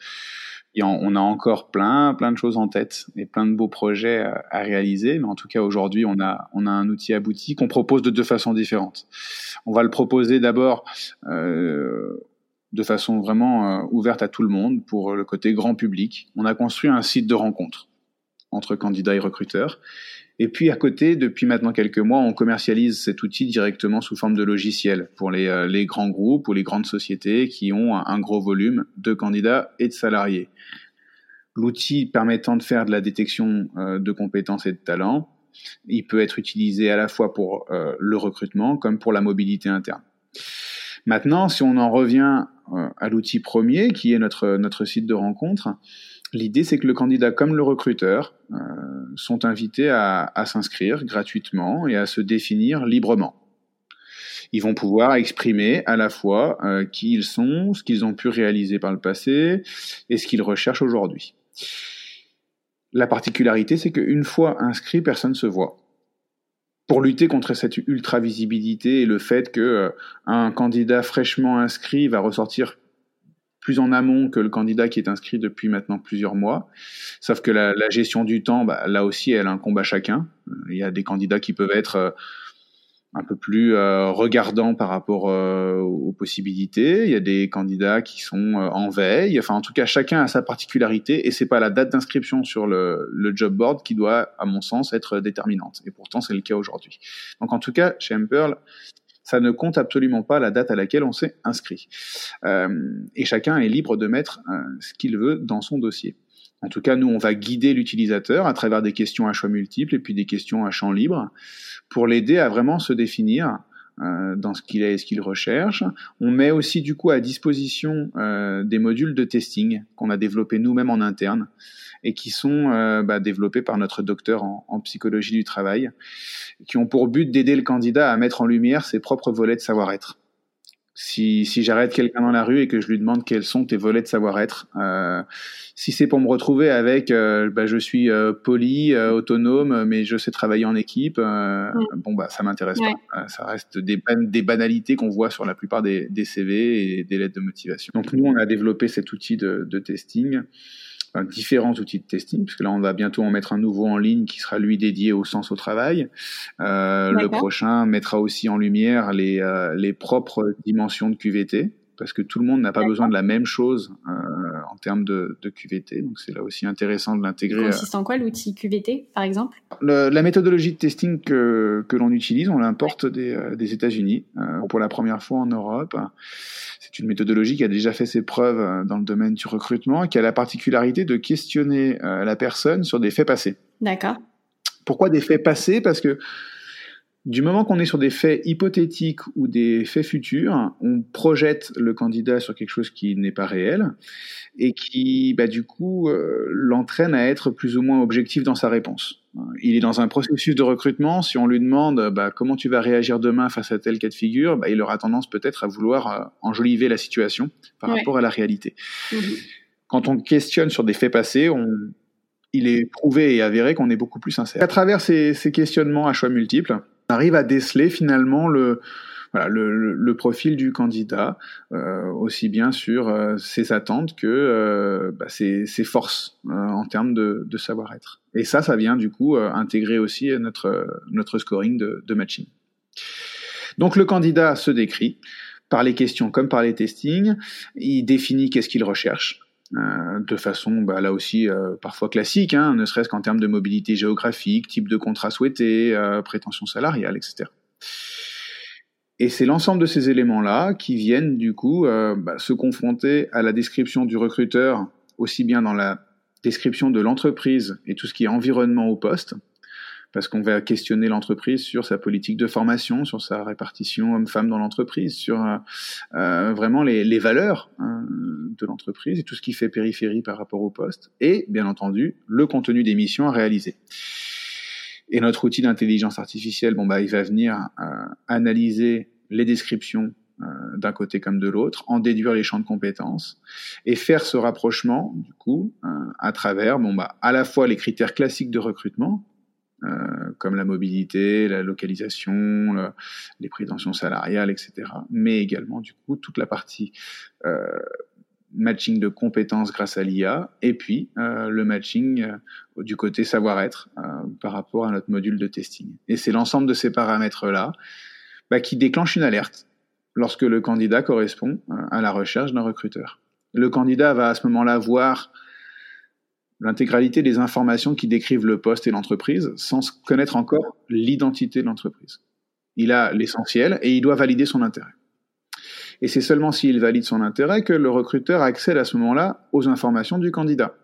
on a encore plein, plein de choses en tête et plein de beaux projets à, réaliser. Mais en tout cas, aujourd'hui, on a, on a un outil abouti qu'on propose de deux façons différentes. On va le proposer d'abord de façon vraiment ouverte à tout le monde pour le côté grand public. On a construit un site de rencontre entre candidats et recruteurs. Et puis à côté, depuis maintenant quelques mois, on commercialise cet outil directement sous forme de logiciel pour les, euh, les grands groupes ou les grandes sociétés qui ont un, gros volume de candidats et de salariés. l'outil permettant de faire de la détection euh, de compétences et de talents, il peut être utilisé à la fois pour euh, le recrutement comme pour la mobilité interne. Maintenant, si on en revient euh, à l'outil premier, qui est notre, site de rencontre, l'idée c'est que le candidat comme le recruteur sont invités à, à s'inscrire gratuitement et à se définir librement ils vont pouvoir exprimer à la fois qui ils sont, ce qu'ils ont pu réaliser par le passé et ce qu'ils recherchent aujourd'hui. La particularité, c'est qu'une fois inscrit, personne ne se voit. Pour lutter contre cette ultra visibilité et le fait que euh, un candidat fraîchement inscrit va ressortir plus en amont que le candidat qui est inscrit depuis maintenant plusieurs mois. Sauf que la, gestion du temps, bah, là aussi, elle a un combat chacun. Il y a des candidats qui peuvent être euh, un peu plus euh, regardant par rapport euh, aux possibilités. Il y a des candidats qui sont euh, en veille. Enfin, en tout cas, chacun a sa particularité et c'est pas la date d'inscription sur le, job board qui doit, à mon sens, être déterminante. Et pourtant, c'est le cas aujourd'hui. Donc, en tout cas, chez Amperl, ça ne compte absolument pas la date à laquelle on s'est inscrit. et chacun est libre de mettre ce qu'il veut dans son dossier. En tout cas, nous, on va guider l'utilisateur à travers des questions à choix multiples et puis des questions à champ libre pour l'aider à vraiment se définir euh, dans ce qu'il est et ce qu'il recherche. On met aussi du coup à disposition euh, des modules de testing qu'on a développés nous-mêmes en interne et qui sont euh, bah, développés par notre docteur en, en, psychologie du travail, qui ont pour but d'aider le candidat à mettre en lumière ses propres volets de savoir-être. Si, si j'arrête quelqu'un dans la rue et que je lui demande quels sont tes volets de savoir-être, euh, si c'est pour me retrouver avec euh, bah, je suis euh, poli, euh, autonome, mais je sais travailler en équipe, bon bah ça m'intéresse pas. ça reste des, des banalités qu'on voit sur la plupart des, des, CV et des lettres de motivation. Donc nous on a développé cet outil de, de testing différents outils de testing, puisque là on va bientôt en mettre un nouveau en ligne qui sera lui dédié au sens au travail. Euh, le prochain mettra aussi en lumière les, euh, les propres dimensions de QVT, parce que tout le monde n'a pas besoin de la même chose euh, en termes de, de, QVT. Donc c'est là aussi intéressant de l'intégrer. Ça consiste en quoi l'outil QVT, par exemple? La méthodologie de testing que, que l'on utilise, on l'importe des, euh, des États-Unis euh, pour la première fois en Europe. C'est une méthodologie qui a déjà fait ses preuves euh, dans le domaine du recrutement et qui a la particularité de questionner euh, la personne sur des faits passés. D'accord. Pourquoi des faits passés? Parce que du moment qu'on est sur des faits hypothétiques ou des faits futurs, on projette le candidat sur quelque chose qui n'est pas réel et qui, bah, du coup, euh, l'entraîne à être plus ou moins objectif dans sa réponse. Il est dans un processus de recrutement. Si on lui demande bah, comment tu vas réagir demain face à tel cas de figure, bah, il aura tendance peut-être à vouloir euh, enjoliver la situation par rapport à la réalité. Mhm. Quand on questionne sur des faits passés, on, il est prouvé et avéré qu'on est beaucoup plus sincère. À travers ces, ces questionnements à choix multiples, arrive à déceler finalement le, profil du candidat, euh, aussi bien sur euh, ses attentes que euh, bah, ses, forces en termes de, savoir-être. Et ça, ça vient du coup intégrer aussi notre, notre scoring de, de matching. Donc le candidat se décrit par les questions comme par les testings, il définit qu'est-ce qu'il recherche, euh, de façon bah, là aussi euh, parfois classique, hein, ne serait-ce qu'en termes de mobilité géographique, type de contrat souhaité, euh, prétention salariale, etc. Et c'est l'ensemble de ces éléments-là qui viennent du coup bah, se confronter à la description du recruteur, aussi bien dans la description de l'entreprise et tout ce qui est environnement au poste, parce qu'on va questionner l'entreprise sur sa politique de formation, sur sa répartition homme-femme dans l'entreprise, sur euh, euh vraiment les, les valeurs hein, de l'entreprise et tout ce qui fait périphérie par rapport au poste, et bien entendu le contenu des missions à réaliser. Et notre outil d'intelligence artificielle, bon bah, il va venir euh, analyser les descriptions euh, d'un côté comme de l'autre, en déduire les champs de compétences et faire ce rapprochement du coup euh, à travers bon bah à la fois les critères classiques de recrutement euh, comme la mobilité, la localisation, les prétentions salariales, etc. Mais également, du coup, toute la partie euh, matching de compétences grâce à l'IA, et puis euh, le matching euh, du côté savoir-être euh, par rapport à notre module de testing. Et c'est l'ensemble de ces paramètres-là bah, qui déclenche une alerte lorsque le candidat correspond à la recherche d'un recruteur. Le candidat va à ce moment-là voir l'intégralité des informations qui décrivent le poste et l'entreprise sans connaître encore l'identité de l'entreprise. Il a l'essentiel et il doit valider son intérêt. Et c'est seulement s'il valide son intérêt que le recruteur accède à ce moment-là aux informations du candidat.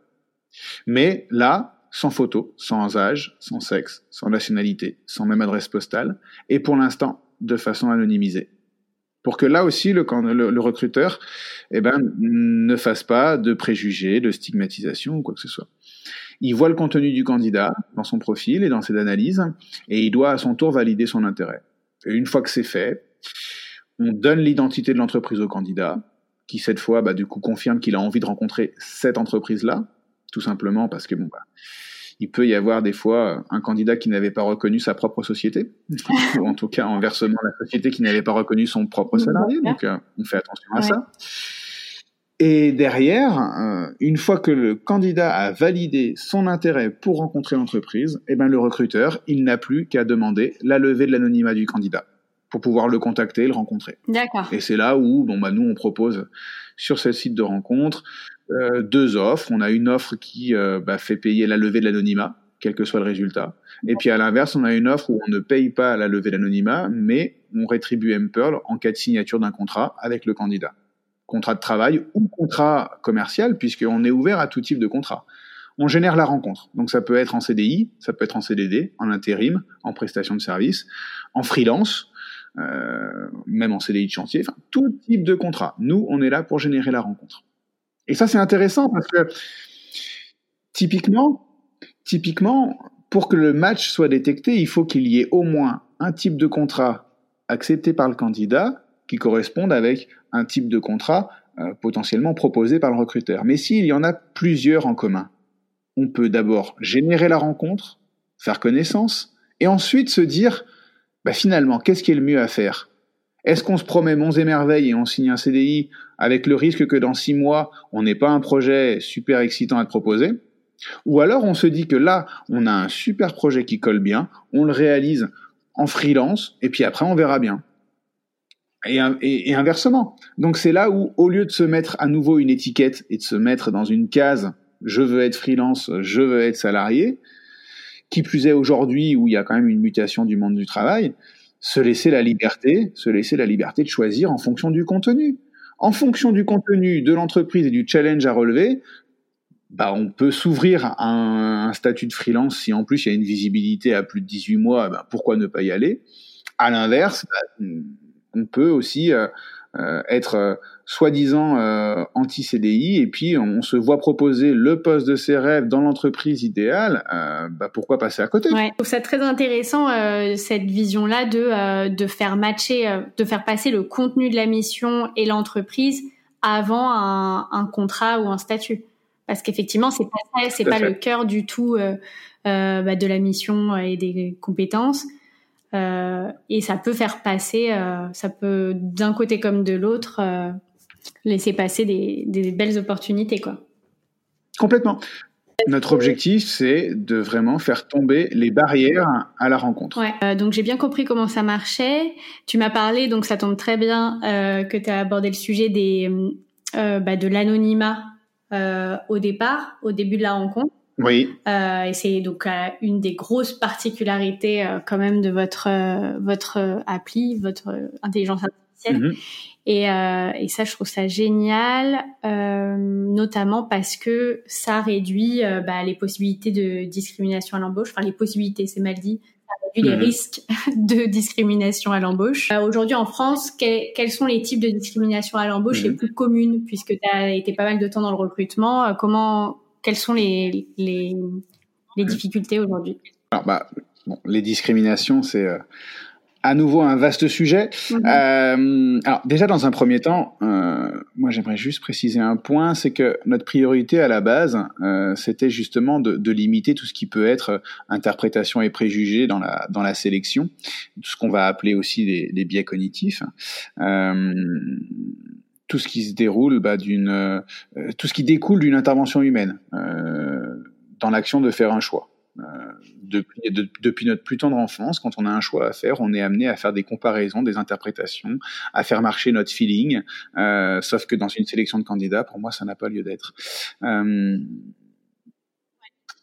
Mais là, sans photo, sans âge, sans sexe, sans nationalité, sans même adresse postale, et pour l'instant, de façon anonymisée. Pour que là aussi, le, recruteur eh ben, ne fasse pas de préjugés, de stigmatisation ou quoi que ce soit. Il voit le contenu du candidat dans son profil et dans ses analyses, et il doit à son tour valider son intérêt. Et une fois que c'est fait, on donne l'identité de l'entreprise au candidat, qui cette fois, bah, du coup, confirme qu'il a envie de rencontrer cette entreprise-là, tout simplement parce que bon, bah, il peut y avoir des fois un candidat qui n'avait pas reconnu sa propre société, ou en tout cas inversement la société qui n'avait pas reconnu son propre salarié. Donc euh, on fait attention à ça. Et derrière, euh, une fois que le candidat a validé son intérêt pour rencontrer l'entreprise, eh ben le recruteur, il n'a plus qu'à demander la levée de l'anonymat du candidat pour pouvoir le contacter et le rencontrer. D'accord. Et c'est là où, bon bah nous on propose sur ce site de rencontre euh, deux offres. On a une offre qui euh, bah, fait payer la levée de l'anonymat, quel que soit le résultat. Et puis à l'inverse, on a une offre où on ne paye pas la levée de l'anonymat, mais on rétribue MPearl en cas de signature d'un contrat avec le candidat contrat de travail ou contrat commercial, puisqu'on est ouvert à tout type de contrat. On génère la rencontre. Donc ça peut être en CDI, ça peut être en CDD, en intérim, en prestation de service, en freelance, euh, même en CDI de chantier, enfin tout type de contrat. Nous, on est là pour générer la rencontre. Et ça, c'est intéressant parce que typiquement, typiquement, pour que le match soit détecté, il faut qu'il y ait au moins un type de contrat accepté par le candidat qui corresponde avec un type de contrat euh, potentiellement proposé par le recruteur. Mais s'il y en a plusieurs en commun, on peut d'abord générer la rencontre, faire connaissance, et ensuite se dire, bah finalement, qu'est-ce qui est le mieux à faire? Est-ce qu'on se promet monts et merveilles et on signe un CDI avec le risque que dans six mois, on n'ait pas un projet super excitant à te proposer? Ou alors on se dit que là, on a un super projet qui colle bien, on le réalise en freelance, et puis après on verra bien. Et, inversement. Donc c'est là où, au lieu de se mettre à nouveau une étiquette et de se mettre dans une case, je veux être freelance, je veux être salarié, qui plus est aujourd'hui où il y a quand même une mutation du monde du travail, se laisser la liberté, se laisser la liberté de choisir en fonction du contenu. En fonction du contenu de l'entreprise et du challenge à relever, bah, on peut s'ouvrir à un, statut de freelance si en plus il y a une visibilité à plus de 18 mois, bah, pourquoi ne pas y aller? À l'inverse, bah, on peut aussi euh, euh, être euh, soi-disant anti-CDI et puis on, se voit proposer le poste de ses rêves dans l'entreprise idéale, bah pourquoi passer à côté? Ouais. Je trouve ça très intéressant cette vision-là de de faire matcher, de faire passer le contenu de la mission et l'entreprise avant un, un, contrat ou un statut, parce qu'effectivement c'est pas c'est pas le cœur du tout bah, de la mission et des compétences. Euh, et ça peut faire passer, euh, ça peut d'un côté comme de l'autre euh, laisser passer des, des, belles opportunités, quoi. Complètement. Notre objectif, c'est de vraiment faire tomber les barrières à la rencontre. Ouais. donc j'ai bien compris comment ça marchait. Tu m'as parlé, donc ça tombe très bien que tu as abordé le sujet des, bah, de l'anonymat au départ, au début de la rencontre. Oui. Euh, et c'est donc euh, une des grosses particularités euh, quand même de votre euh, votre appli, votre intelligence artificielle. Mm-hmm. Et, et, ça, je trouve ça génial, notamment parce que ça réduit bah, les possibilités de discrimination à l'embauche. Enfin, les possibilités, c'est mal dit. Ça réduit les mm-hmm. risques de discrimination à l'embauche. Aujourd'hui, en France, quels sont les types de discrimination à l'embauche les mm-hmm. plus communes, puisque tu as été pas mal de temps dans le recrutement? Comment quelles sont les, les, les difficultés aujourd'hui? Alors, bah, bon, Les discriminations, c'est euh, à nouveau un vaste sujet. Mhm. Euh, alors déjà, dans un premier temps, euh, moi j'aimerais juste préciser un point, c'est que notre priorité à la base, euh, c'était justement de, de, limiter tout ce qui peut être interprétation et préjugés dans la, dans la sélection, tout ce qu'on va appeler aussi les, les biais cognitifs. Euh, tout ce qui se déroule bah, d'une euh, tout ce qui découle d'une intervention humaine euh, dans l'action de faire un choix. Euh, depuis, notre plus tendre enfance, quand on a un choix à faire, on est amené à faire des comparaisons, des interprétations, à faire marcher notre feeling. Euh, sauf que dans une sélection de candidats, pour moi, ça n'a pas lieu d'être. Euh,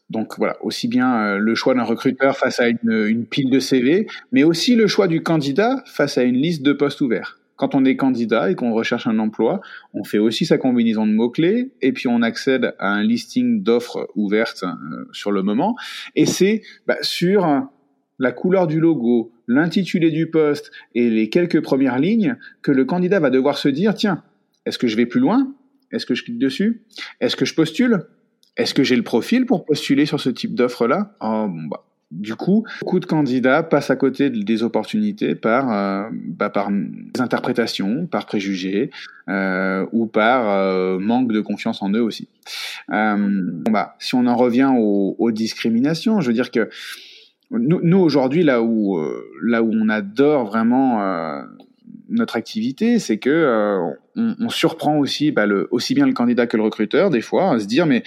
donc voilà, aussi bien le choix d'un recruteur face à une, pile de CV, mais aussi le choix du candidat face à une liste de postes ouverts. Quand on est candidat et qu'on recherche un emploi, on fait aussi sa combinaison de mots-clés et puis on accède à un listing d'offres ouvertes euh, sur le moment. Et c'est bah, sur la couleur du logo, l'intitulé du poste et les quelques premières lignes que le candidat va devoir se dire, tiens, est-ce que je vais plus loin? Est-ce que je clique dessus? Est-ce que je postule? Est-ce que j'ai le profil pour postuler sur ce type d'offre-là? Oh, bon, bah, du coup, beaucoup de candidats passent à côté des opportunités par, euh, bah, par interprétations, par préjugés euh, ou par euh, manque de confiance en eux aussi. bah, si on en revient aux, discriminations, je veux dire que nous, aujourd'hui, là où là où on adore vraiment notre activité, c'est que on, surprend aussi bah, aussi bien le candidat que le recruteur des fois à se dire mais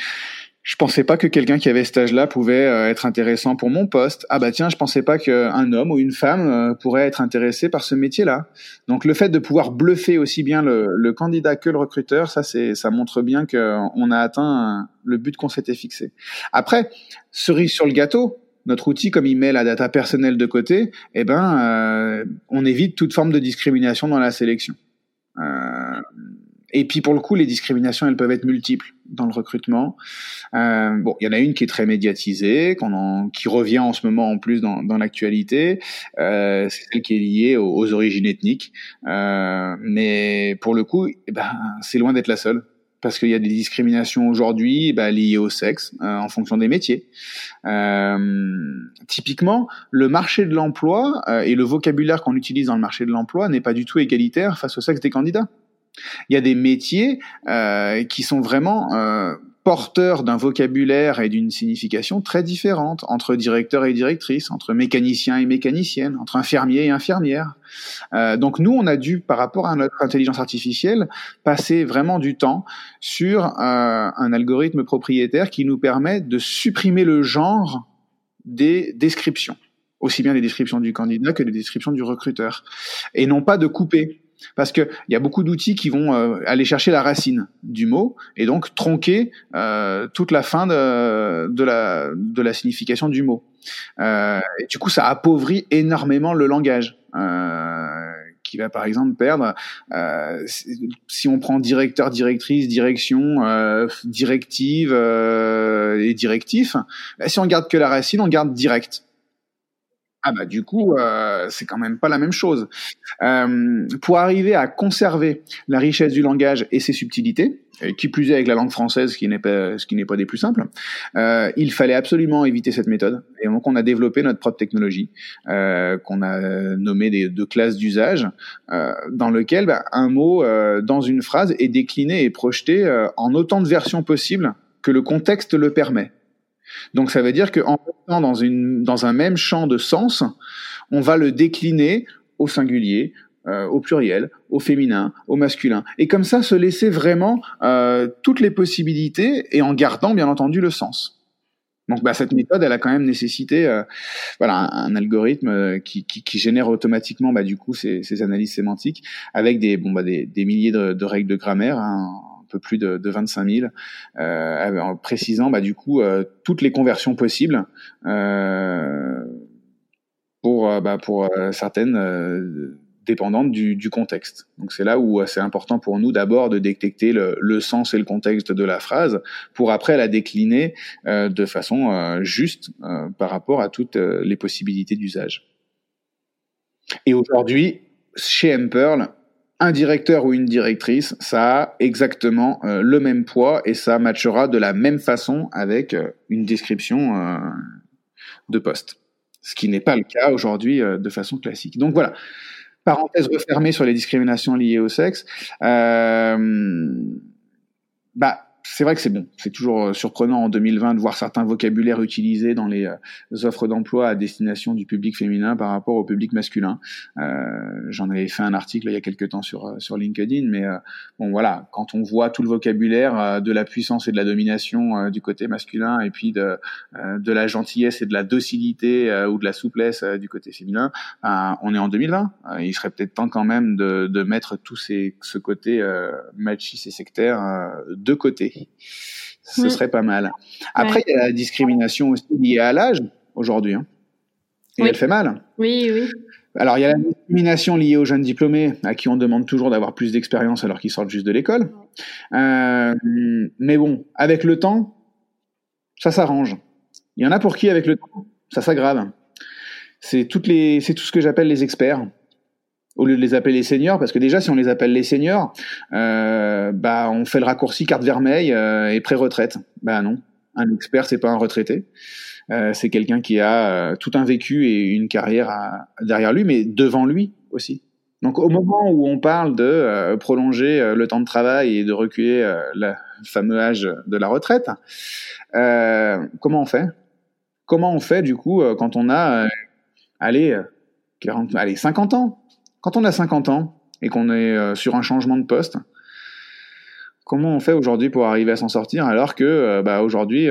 je pensais pas que quelqu'un qui avait cet âge-là pouvait euh, être intéressant pour mon poste. Ah bah tiens, je pensais pas qu'un homme ou une femme euh, pourrait être intéressé par ce métier-là. Donc le fait de pouvoir bluffer aussi bien le, candidat que le recruteur, ça c'est ça montre bien qu'on a atteint le but qu'on s'était fixé. Après, cerise sur le gâteau, notre outil, comme il met la data personnelle de côté, eh ben, euh, on évite toute forme de discrimination dans la sélection. Euh, et puis pour le coup, les discriminations, elles peuvent être multiples dans le recrutement. Euh, bon, il y en a une qui est très médiatisée, qui revient en ce moment en plus dans, l'actualité. Euh, c'est celle qui est liée aux, origines ethniques. Euh, mais pour le coup, eh ben, c'est loin d'être la seule. Parce qu'il y a des discriminations aujourd'hui bah, liées au sexe euh, en fonction des métiers. Euh, typiquement, le marché de l'emploi euh, et le vocabulaire qu'on utilise dans le marché de l'emploi n'est pas du tout égalitaire face au sexe des candidats. Il y a des métiers euh, qui sont vraiment euh, porteurs d'un vocabulaire et d'une signification très différente entre directeur et directrice, entre mécanicien et mécanicienne, entre infirmier et infirmière. Euh, donc nous, on a dû, par rapport à notre intelligence artificielle, passer vraiment du temps sur un algorithme propriétaire qui nous permet de supprimer le genre des descriptions aussi bien les descriptions du candidat que les descriptions du recruteur, et non pas de couper. Parce qu'il y a beaucoup d'outils qui vont euh, aller chercher la racine du mot et donc tronquer euh, toute la fin de, de, la, de la signification du mot. Euh, du coup, ça appauvrit énormément le langage. Euh, qui va par exemple perdre, euh, si on prend directeur, directrice, direction, directive et directif, bah, si on garde que la racine, on garde direct. Ah bah du coup, euh, c'est quand même pas la même chose. Euh, pour arriver à conserver la richesse du langage et ses subtilités, qui plus est avec la langue française, qui n'est pas, ce qui n'est pas des plus simples, euh, il fallait absolument éviter cette méthode. Et donc on a développé notre propre technologie, euh, qu'on a nommée des deux classes d'usage, euh, dans lequel bah, un mot euh, dans une phrase est décliné et projeté en autant de versions possibles que le contexte le permet. Donc ça veut dire qu'en dans, une, dans un même champ de sens, on va le décliner au singulier, euh, au pluriel, au féminin, au masculin. Et comme ça, se laisser vraiment euh, toutes les possibilités et en gardant bien entendu le sens. Donc bah, cette méthode, elle a quand même nécessité euh, voilà, un, algorithme euh, qui, qui, qui, génère automatiquement bah, du coup ces, ces analyses sémantiques avec des, bon, bah, des, des milliers de, de, règles de grammaire. Hein, peu plus de, de 25 000, euh, en précisant bah, du coup euh, toutes les conversions possibles euh, pour, bah, certaines dépendantes du, contexte. Donc c'est là où c'est important pour nous d'abord de détecter le, sens et le contexte de la phrase pour après la décliner de façon juste par rapport à toutes les possibilités d'usage. Et aujourd'hui, chez Mperl, un directeur ou une directrice, ça a exactement euh, le même poids et ça matchera de la même façon avec euh, une description euh, de poste. Ce qui n'est pas le cas aujourd'hui de façon classique. Donc voilà, parenthèse refermée sur les discriminations liées au sexe. bah, c'est vrai que c'est bon. C'est toujours euh, surprenant en 2020 de voir certains vocabulaires utilisés dans les euh, offres d'emploi à destination du public féminin par rapport au public masculin. Euh, J'en avais fait un article il y a quelques temps sur euh, sur LinkedIn, mais bon voilà, quand on voit tout le vocabulaire de la puissance et de la domination du côté masculin, et puis de de la gentillesse et de la docilité ou de la souplesse du côté féminin, on est en 2020. il serait peut-être temps quand même de, de mettre tout ces, ce côté machiste et sectaire de côté. Ce mm. serait pas mal. Après, il y a la discrimination aussi liée à l'âge aujourd'hui. Hein. Et elle fait mal. Oui, oui. Alors, il y a la discrimination liée aux jeunes diplômés, à qui on demande toujours d'avoir plus d'expérience alors qu'ils sortent juste de l'école. Euh, mais bon, avec le temps, ça s'arrange. Il y en a pour qui, avec le temps, ça s'aggrave. C'est toutes les, c'est tout ce que j'appelle les experts au lieu de les appeler les seniors, parce que déjà si on les appelle les seniors, euh, bah on fait le raccourci carte vermeille euh, et pré-retraite. Bah non, un expert c'est pas un retraité. Euh, c'est quelqu'un qui a euh, tout un vécu et une carrière derrière lui, mais devant lui aussi. Donc au moment où on parle de euh, prolonger le temps de travail et de reculer le fameux âge de la retraite, comment on fait? Comment on fait du coup quand on a allez 40 allez 50 ans? Quand on a 50 ans et qu'on est sur un changement de poste, comment on fait aujourd'hui pour arriver à s'en sortir alors que bah, aujourd'hui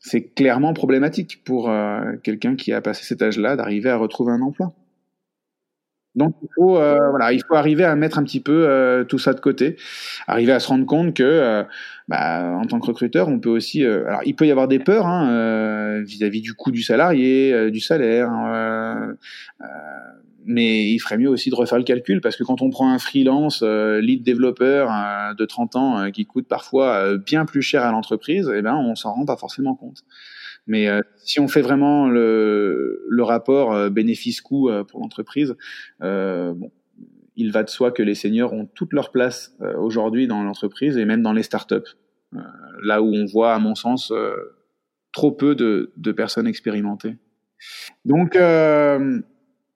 c'est clairement problématique pour euh, quelqu'un qui a passé cet âge-là d'arriver à retrouver un emploi? Donc il faut euh, voilà, il faut arriver à mettre un petit peu euh, tout ça de côté, arriver à se rendre compte que bah, en tant que recruteur, on peut aussi alors il peut y avoir des peurs hein, vis-à-vis du coût du salarié, du salaire, hein, mais il ferait mieux aussi de refaire le calcul parce que quand on prend un freelance euh, lead développeur euh, de 30 ans euh, qui coûte parfois bien plus cher à l'entreprise, eh ben on s'en rend pas forcément compte. Mais si on fait vraiment le, le rapport bénéfice-coût pour l'entreprise, bon, il va de soi que les seniors ont toute leur place aujourd'hui dans l'entreprise et même dans les startups, là où on voit, à mon sens, trop peu de, de personnes expérimentées. Donc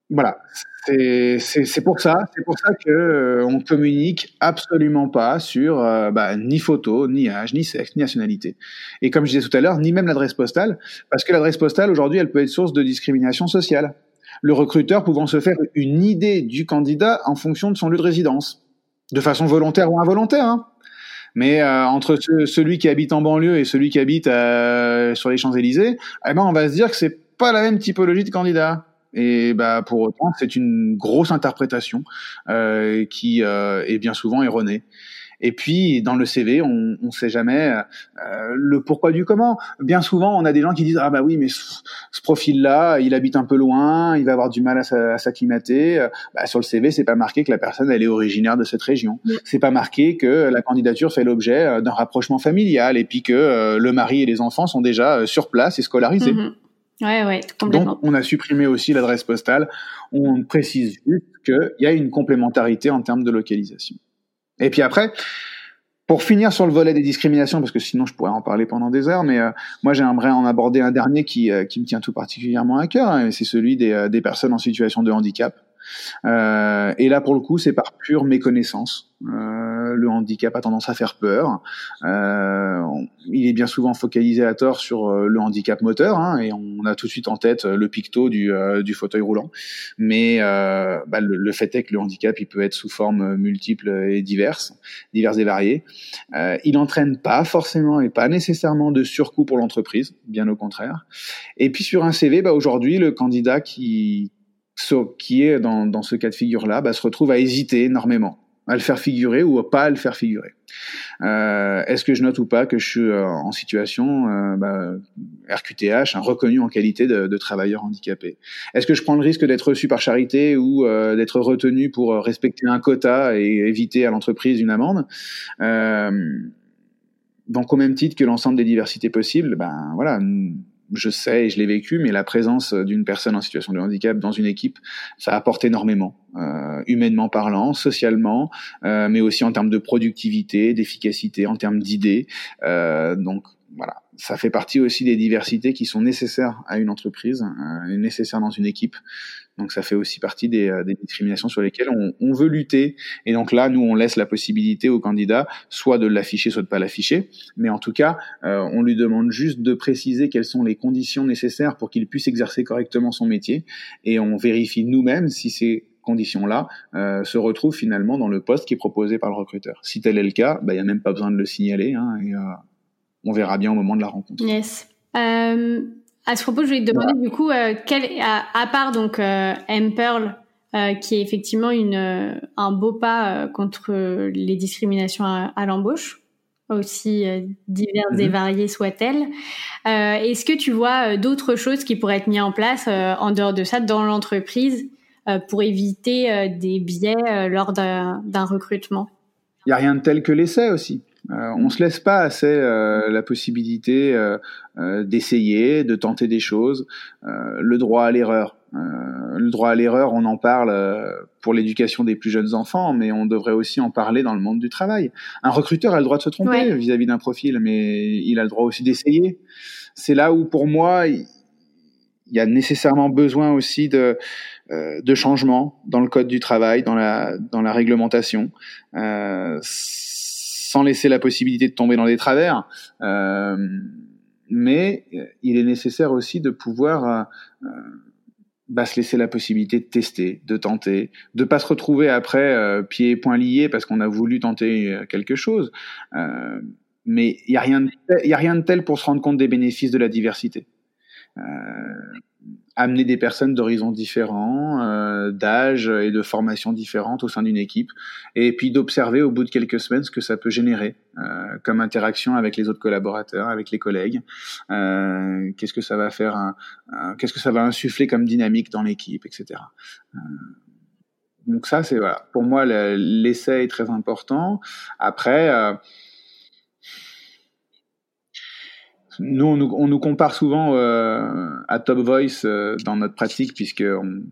voilà, c'est pour ça, c'est pour ça que euh, on communique absolument pas sur euh, bah, ni photo, ni âge, ni sexe, ni nationalité. Et comme je disais tout à l'heure, ni même l'adresse postale, parce que l'adresse postale aujourd'hui, elle peut être source de discrimination sociale. Le recruteur pouvant se faire une idée du candidat en fonction de son lieu de résidence, de façon volontaire ou involontaire. Hein. Mais euh, entre celui qui habite en banlieue et celui qui habite sur les Champs Élysées, eh ben on va se dire que c'est pas la même typologie de candidat. Et bah, pour autant, c'est une grosse interprétation euh, qui euh, est bien souvent erronée. Et puis dans le CV, on ne sait jamais euh, le pourquoi du comment. Bien souvent, on a des gens qui disent ah bah oui, mais ce, profil-là, il habite un peu loin, il va avoir du mal à, s'acclimater. Bah, sur le CV, c'est pas marqué que la personne elle est originaire de cette région. C'est pas marqué que la candidature fait l'objet d'un rapprochement familial et puis que le mari et les enfants sont déjà sur place et scolarisés. Mm-hmm. Donc, on a supprimé aussi l'adresse postale. On précise juste qu'il y a une complémentarité en termes de localisation. Et puis après, pour finir sur le volet des discriminations, parce que sinon je pourrais en parler pendant des heures, mais euh, moi j'aimerais en aborder un dernier qui, euh, me tient tout particulièrement à cœur, hein, c'est celui des, euh, des personnes en situation de handicap. Et là, pour le coup, c'est par pure méconnaissance. Le handicap a tendance à faire peur. Il est bien souvent focalisé à tort sur euh, le handicap moteur, hein, et on a tout de suite en tête le picto du, euh, du fauteuil roulant. Mais bah, le, fait est que le handicap, il peut être sous forme multiple et diverses, diverses et variées. il n'entraîne pas forcément et pas nécessairement de surcoût pour l'entreprise, bien au contraire. Et puis sur un CV, bah, aujourd'hui, le candidat qui qui est dans, dans ce cas de figure-là, bah, se retrouve à hésiter énormément à le faire figurer ou à pas le faire figurer. Euh, Est-ce que je note ou pas que je suis euh, en situation euh, bah, RQTH, un reconnu en qualité de, de travailleur handicapé? Est-ce que je prends le risque d'être reçu par charité ou euh, d'être retenu pour respecter un quota et éviter à l'entreprise une amende? Euh, Donc au même titre que l'ensemble des diversités possibles, ben voilà je sais et je l'ai vécu, mais la présence d'une personne en situation de handicap dans une équipe, ça apporte énormément, euh, humainement parlant, socialement, euh, mais aussi en termes de productivité, d'efficacité, en termes d'idées. Euh, donc voilà, ça fait partie aussi des diversités qui sont nécessaires à une entreprise, nécessaires dans une équipe. Donc ça fait aussi partie des, euh, des discriminations sur lesquelles on, on, veut lutter. Et donc là, nous, on laisse la possibilité au candidat soit de l'afficher, soit de pas l'afficher. Mais en tout cas, euh, on lui demande juste de préciser quelles sont les conditions nécessaires pour qu'il puisse exercer correctement son métier. Et on vérifie nous-mêmes si ces conditions-là euh, se retrouvent finalement dans le poste qui est proposé par le recruteur. Si tel est le cas, bah, il bah, n'y a même pas besoin de le signaler. Hein, et, euh, on verra bien au moment de la rencontre. Yes. Euh, à ce propos, je voulais te demander du coup, euh, quel, à, part donc euh, M-Pearl, euh, qui est effectivement une, un beau pas contre les discriminations à, l'embauche, aussi diverses et mhm. variées soient-elles. Est-ce que tu vois d'autres choses qui pourraient être mises en place en dehors de ça dans l'entreprise pour éviter des biais lors d'un recrutement? Il n'y a rien de tel que l'essai aussi. Euh, on se laisse pas assez euh, la possibilité euh, d'essayer, de tenter des choses. le droit à l'erreur. le droit à l'erreur, on en parle pour l'éducation des plus jeunes enfants, mais on devrait aussi en parler dans le monde du travail. Un recruteur a le droit de se tromper vis-à-vis d'un profil, mais il a le droit aussi d'essayer. C'est là où, pour moi, il y a nécessairement besoin aussi de de changements dans le code du travail, dans la dans la réglementation. Euh, sans laisser la possibilité de tomber dans des travers. Euh, mais il est nécessaire aussi de pouvoir euh, bah, se laisser la possibilité de tester, de tenter, de pas se retrouver après euh, pieds et poings liés parce qu'on a voulu tenter euh, quelque chose. Euh, mais il y a rien, il y a rien de tel pour se rendre compte des bénéfices de la diversité. Euh, amener des personnes d'horizons différents, euh, d'âge et de formations différentes au sein d'une équipe, et puis d'observer au bout de quelques semaines ce que ça peut générer euh, comme interaction avec les autres collaborateurs, avec les collègues. Euh, qu'est-ce que ça va faire, qu'est-ce que ça va insuffler comme dynamique dans l'équipe, etc. Euh, donc ça, c'est voilà. Pour moi, l'essai est très important. Après. Nous, on nous, compare souvent euh, à Top Voice euh, dans notre pratique, puisqu'on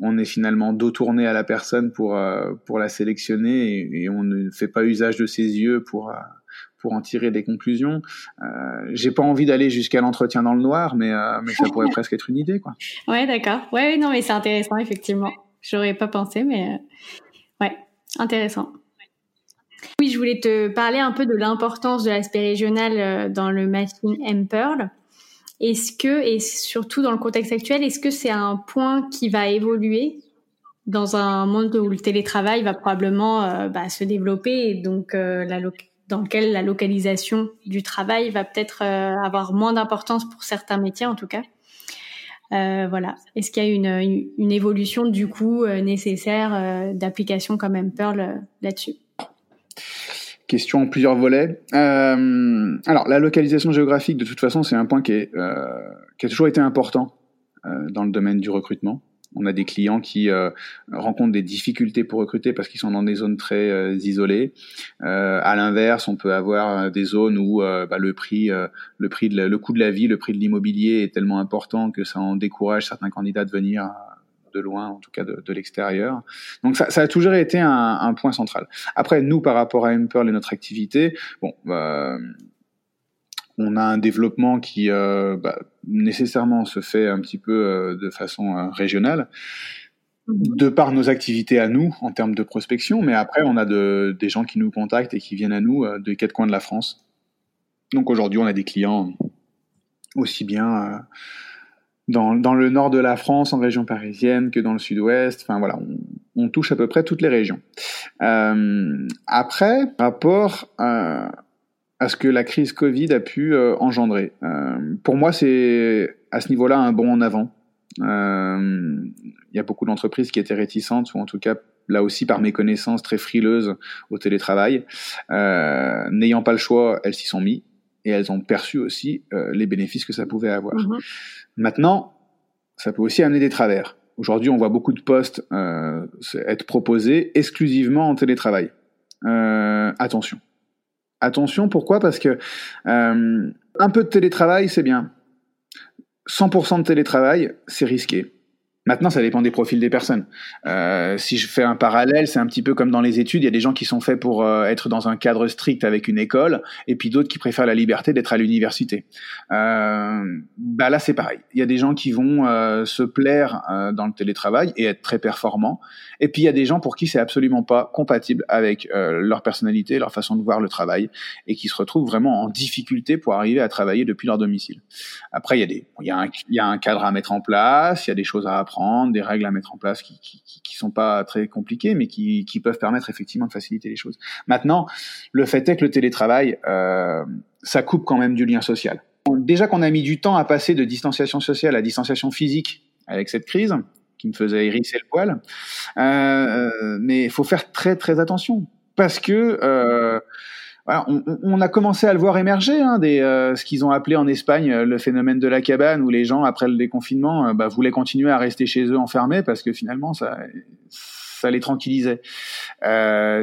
on est finalement dos tourné à la personne pour, euh, pour la sélectionner et, on ne fait pas usage de ses yeux pour, pour en tirer des conclusions. J'ai pas envie d'aller jusqu'à l'entretien dans le noir, mais, mais ça pourrait presque être une idée. Quoi. Ouais, d'accord. Ouais, non, mais c'est intéressant, effectivement. J'aurais pas pensé, mais ouais, intéressant. Oui, je voulais te parler un peu de l'importance de l'aspect régional euh, dans le matching M-Pearl. Est-ce que, et surtout dans le contexte actuel, est-ce que c'est un point qui va évoluer dans un monde où le télétravail va probablement euh, bah, se développer et donc euh, dans lequel la localisation du travail va peut-être avoir moins d'importance pour certains métiers en tout cas? voilà. Est-ce qu'il y a une, une, évolution du coup nécessaire d'application comme M-Pearl là-dessus? Question en plusieurs volets. Euh, alors, la localisation géographique, de toute façon, c'est un point qui, est, euh, qui a toujours été important euh, dans le domaine du recrutement. On a des clients qui rencontrent des difficultés pour recruter parce qu'ils sont dans des zones très isolées. À l'inverse, on peut avoir des zones où bah, le prix, le prix de le coût de la vie, le prix de l'immobilier est tellement important que ça en décourage certains candidats de venir de loin, en tout cas de, de l'extérieur. Donc ça, ça, a toujours été un, un, point central. Après, nous, par rapport à Emperl et notre activité, bon, euh, on a un développement qui euh, bah, nécessairement se fait un petit peu euh, de façon euh, régionale mhm. de par nos activités à nous en termes de prospection, mais après on a de, des gens qui nous contactent et qui viennent à nous euh, des quatre coins de la France. Donc aujourd'hui on a des clients aussi bien dans, dans, le nord de la France, en région parisienne, que dans le sud-ouest. Enfin voilà, on, on, touche à peu près toutes les régions. Euh, après, rapport à, à, ce que la crise Covid a pu euh, engendrer. Euh, pour moi, c'est à ce niveau-là un bond en avant. Euh, il y a beaucoup d'entreprises qui étaient réticentes, ou en tout cas là aussi par mes connaissances très frileuses au télétravail. Euh, n'ayant pas le choix, elles s'y sont mis et elles ont perçu aussi euh, les bénéfices que ça pouvait avoir. Mhm. Maintenant, ça peut aussi amener des travers. Aujourd'hui, on voit beaucoup de postes euh, être proposés exclusivement en télétravail. Euh, attention. Attention, pourquoi? Parce que euh, un peu de télétravail, c'est bien. 100% de télétravail, c'est risqué. Maintenant, ça dépend des profils des personnes. Euh, si je fais un parallèle, c'est un petit peu comme dans les études. Il y a des gens qui sont faits pour euh, être dans un cadre strict avec une école, et puis d'autres qui préfèrent la liberté d'être à l'université. Euh, bah là, c'est pareil. Il y a des gens qui vont euh, se plaire euh, dans le télétravail et être très performants, et puis il y a des gens pour qui c'est absolument pas compatible avec leur personnalité, leur façon de voir le travail, et qui se retrouvent vraiment en difficulté pour arriver à travailler depuis leur domicile. Après, il y a des, il y a un, il y a un cadre à mettre en place, il y a des choses à apprendre des règles à mettre en place qui, qui, qui sont pas très compliquées, mais qui, qui, peuvent permettre effectivement de faciliter les choses. Maintenant, le fait est que le télétravail, euh, ça coupe quand même du lien social. Déjà qu'on a mis du temps à passer de distanciation sociale à distanciation physique avec cette crise, qui me faisait hérisser le poil, euh, mais il faut faire très très attention parce que euh, on, a commencé à le voir émerger, hein, des, euh, ce qu'ils ont appelé en Espagne euh, le phénomène de la cabane, où les gens, après le déconfinement, euh, bah, voulaient continuer à rester chez eux enfermés parce que finalement, ça, ça les tranquillisait.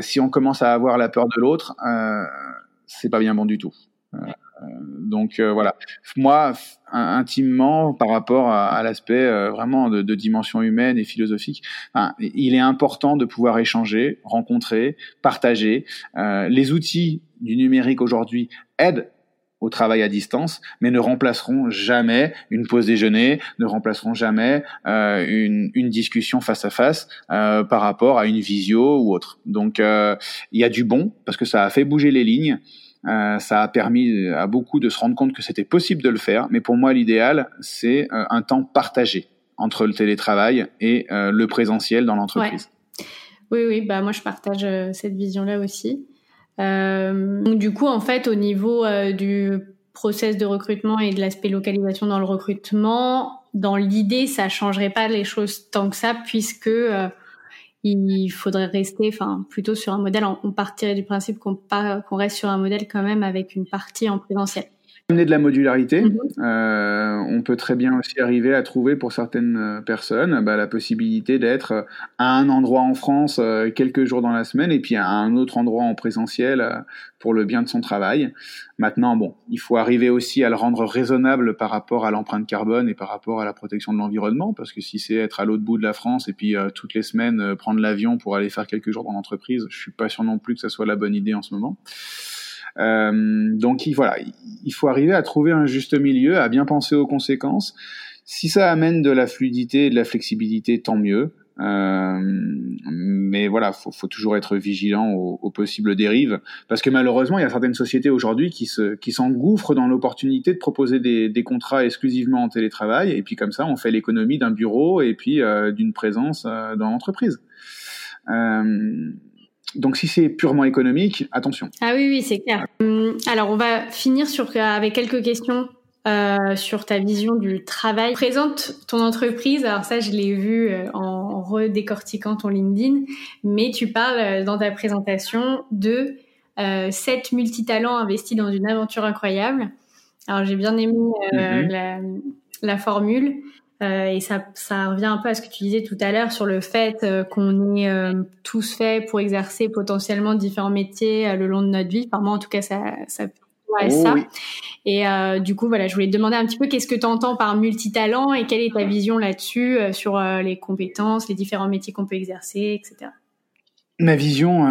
si on commence à avoir la peur de l'autre, c'est pas bien bon du tout. Donc voilà, moi intimement par rapport à, l'aspect vraiment de, dimension humaine et philosophique, il est important de pouvoir échanger, rencontrer, partager. les outils du numérique aujourd'hui aident au travail à distance, mais ne remplaceront jamais une pause déjeuner, ne remplaceront jamais euh, une, une, discussion face à face euh, par rapport à une visio ou autre. Donc euh, il y a du bon parce que ça a fait bouger les lignes, euh, ça a permis à beaucoup de se rendre compte que c'était possible de le faire. Mais pour moi, l'idéal, c'est euh, un temps partagé entre le télétravail et euh, le présentiel dans l'entreprise. Oui, oui, bah moi je partage cette vision-là aussi. Donc du coup, en fait, au niveau du process de recrutement et de l'aspect localisation dans le recrutement, dans l'idée, ça changerait pas les choses tant que ça, puisque il faudrait rester, enfin, plutôt sur un modèle. On partirait du principe qu'on reste sur un modèle quand même avec une partie en présentiel amener de la modularité. Mhm. Euh, on peut très bien aussi arriver à trouver pour certaines euh, personnes bah, la possibilité d'être à un endroit en France euh, quelques jours dans la semaine et puis à un autre endroit en présentiel euh, pour le bien de son travail. Maintenant, bon, il faut arriver aussi à le rendre raisonnable par rapport à l'empreinte carbone et par rapport à la protection de l'environnement, parce que si c'est être à l'autre bout de la France et puis toutes les semaines prendre l'avion pour aller faire quelques jours dans l'entreprise, je suis pas sûr non plus que ça soit la bonne idée en ce moment. Euh, donc il, voilà, il faut arriver à trouver un juste milieu, à bien penser aux conséquences. Si ça amène de la fluidité et de la flexibilité, tant mieux. Euh, mais voilà, faut, faut toujours être vigilant aux, possibles dérives, parce que malheureusement, il y a certaines sociétés aujourd'hui qui se, qui s'engouffrent dans l'opportunité de proposer des, des, contrats exclusivement en télétravail, et puis comme ça, on fait l'économie d'un bureau et puis euh, d'une présence euh, dans l'entreprise. Donc si c'est purement économique, attention. Ah oui, oui, c'est clair. Hum, alors on va finir sur, avec quelques questions euh, sur ta vision du travail. Présente ton entreprise, alors ça je l'ai vu euh, en redécortiquant ton LinkedIn, mais tu parles euh, dans ta présentation de euh, 7 multitalents investis dans une aventure incroyable. Alors j'ai bien aimé euh, la, la, formule. Euh, et ça, ça revient un peu à ce que tu disais tout à l'heure sur le fait euh, qu'on est euh, tous faits pour exercer potentiellement différents métiers le long de notre vie. Enfin, moi, en tout cas, ça, ça ouais, oh ça. Et du coup, voilà, je voulais te demander un petit peu qu'est-ce que tu entends par multitalent et quelle est ta vision là-dessus sur les compétences, les différents métiers qu'on peut exercer, etc. Ma vision,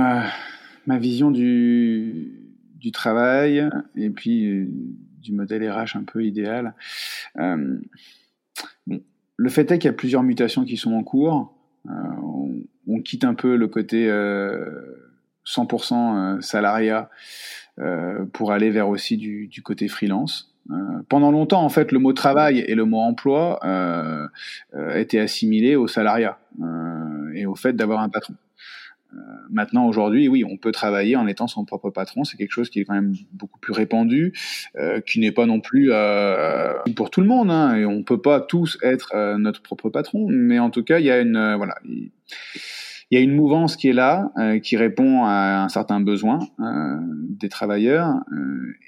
ma vision du, du travail et puis du modèle RH un peu idéal. Le fait est qu'il y a plusieurs mutations qui sont en cours. Euh, on, quitte un peu le côté 100% euh, euh, salariat pour aller vers aussi du, côté freelance. pendant longtemps, en fait, le mot travail et le mot emploi étaient assimilés au salariat et au fait d'avoir un patron. Euh, maintenant, aujourd'hui, oui, on peut travailler en étant son propre patron. C'est quelque chose qui est quand même beaucoup plus répandu, euh, qui n'est pas non plus euh, pour tout le monde. Hein, et on peut pas tous être euh, notre propre patron, mais en tout cas, il y a une euh, voilà, il y a une mouvance qui est là, qui répond à un certain besoin des travailleurs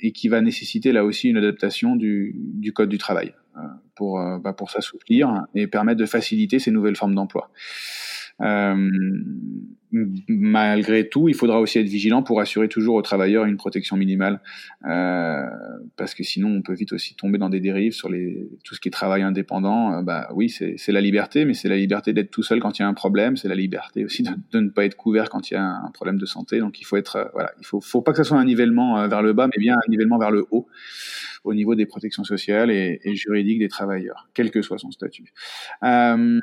et qui va nécessiter là aussi une adaptation du, du code du travail pour bah, pour s'assouplir et permettre de faciliter ces nouvelles formes d'emploi. Euh, malgré tout, il faudra aussi être vigilant pour assurer toujours aux travailleurs une protection minimale, euh, parce que sinon on peut vite aussi tomber dans des dérives sur les, tout ce qui est travail indépendant. Euh, bah oui, c'est la liberté, mais c'est la liberté d'être tout seul quand il y a un problème, c'est la liberté aussi de, ne pas être couvert quand il y a un problème de santé. Donc il faut être, euh, voilà, il faut, faut pas que ce soit un nivellement vers le bas, mais bien un nivellement vers le haut au niveau des protections sociales et, et juridiques des travailleurs, quel que soit son statut. Euh,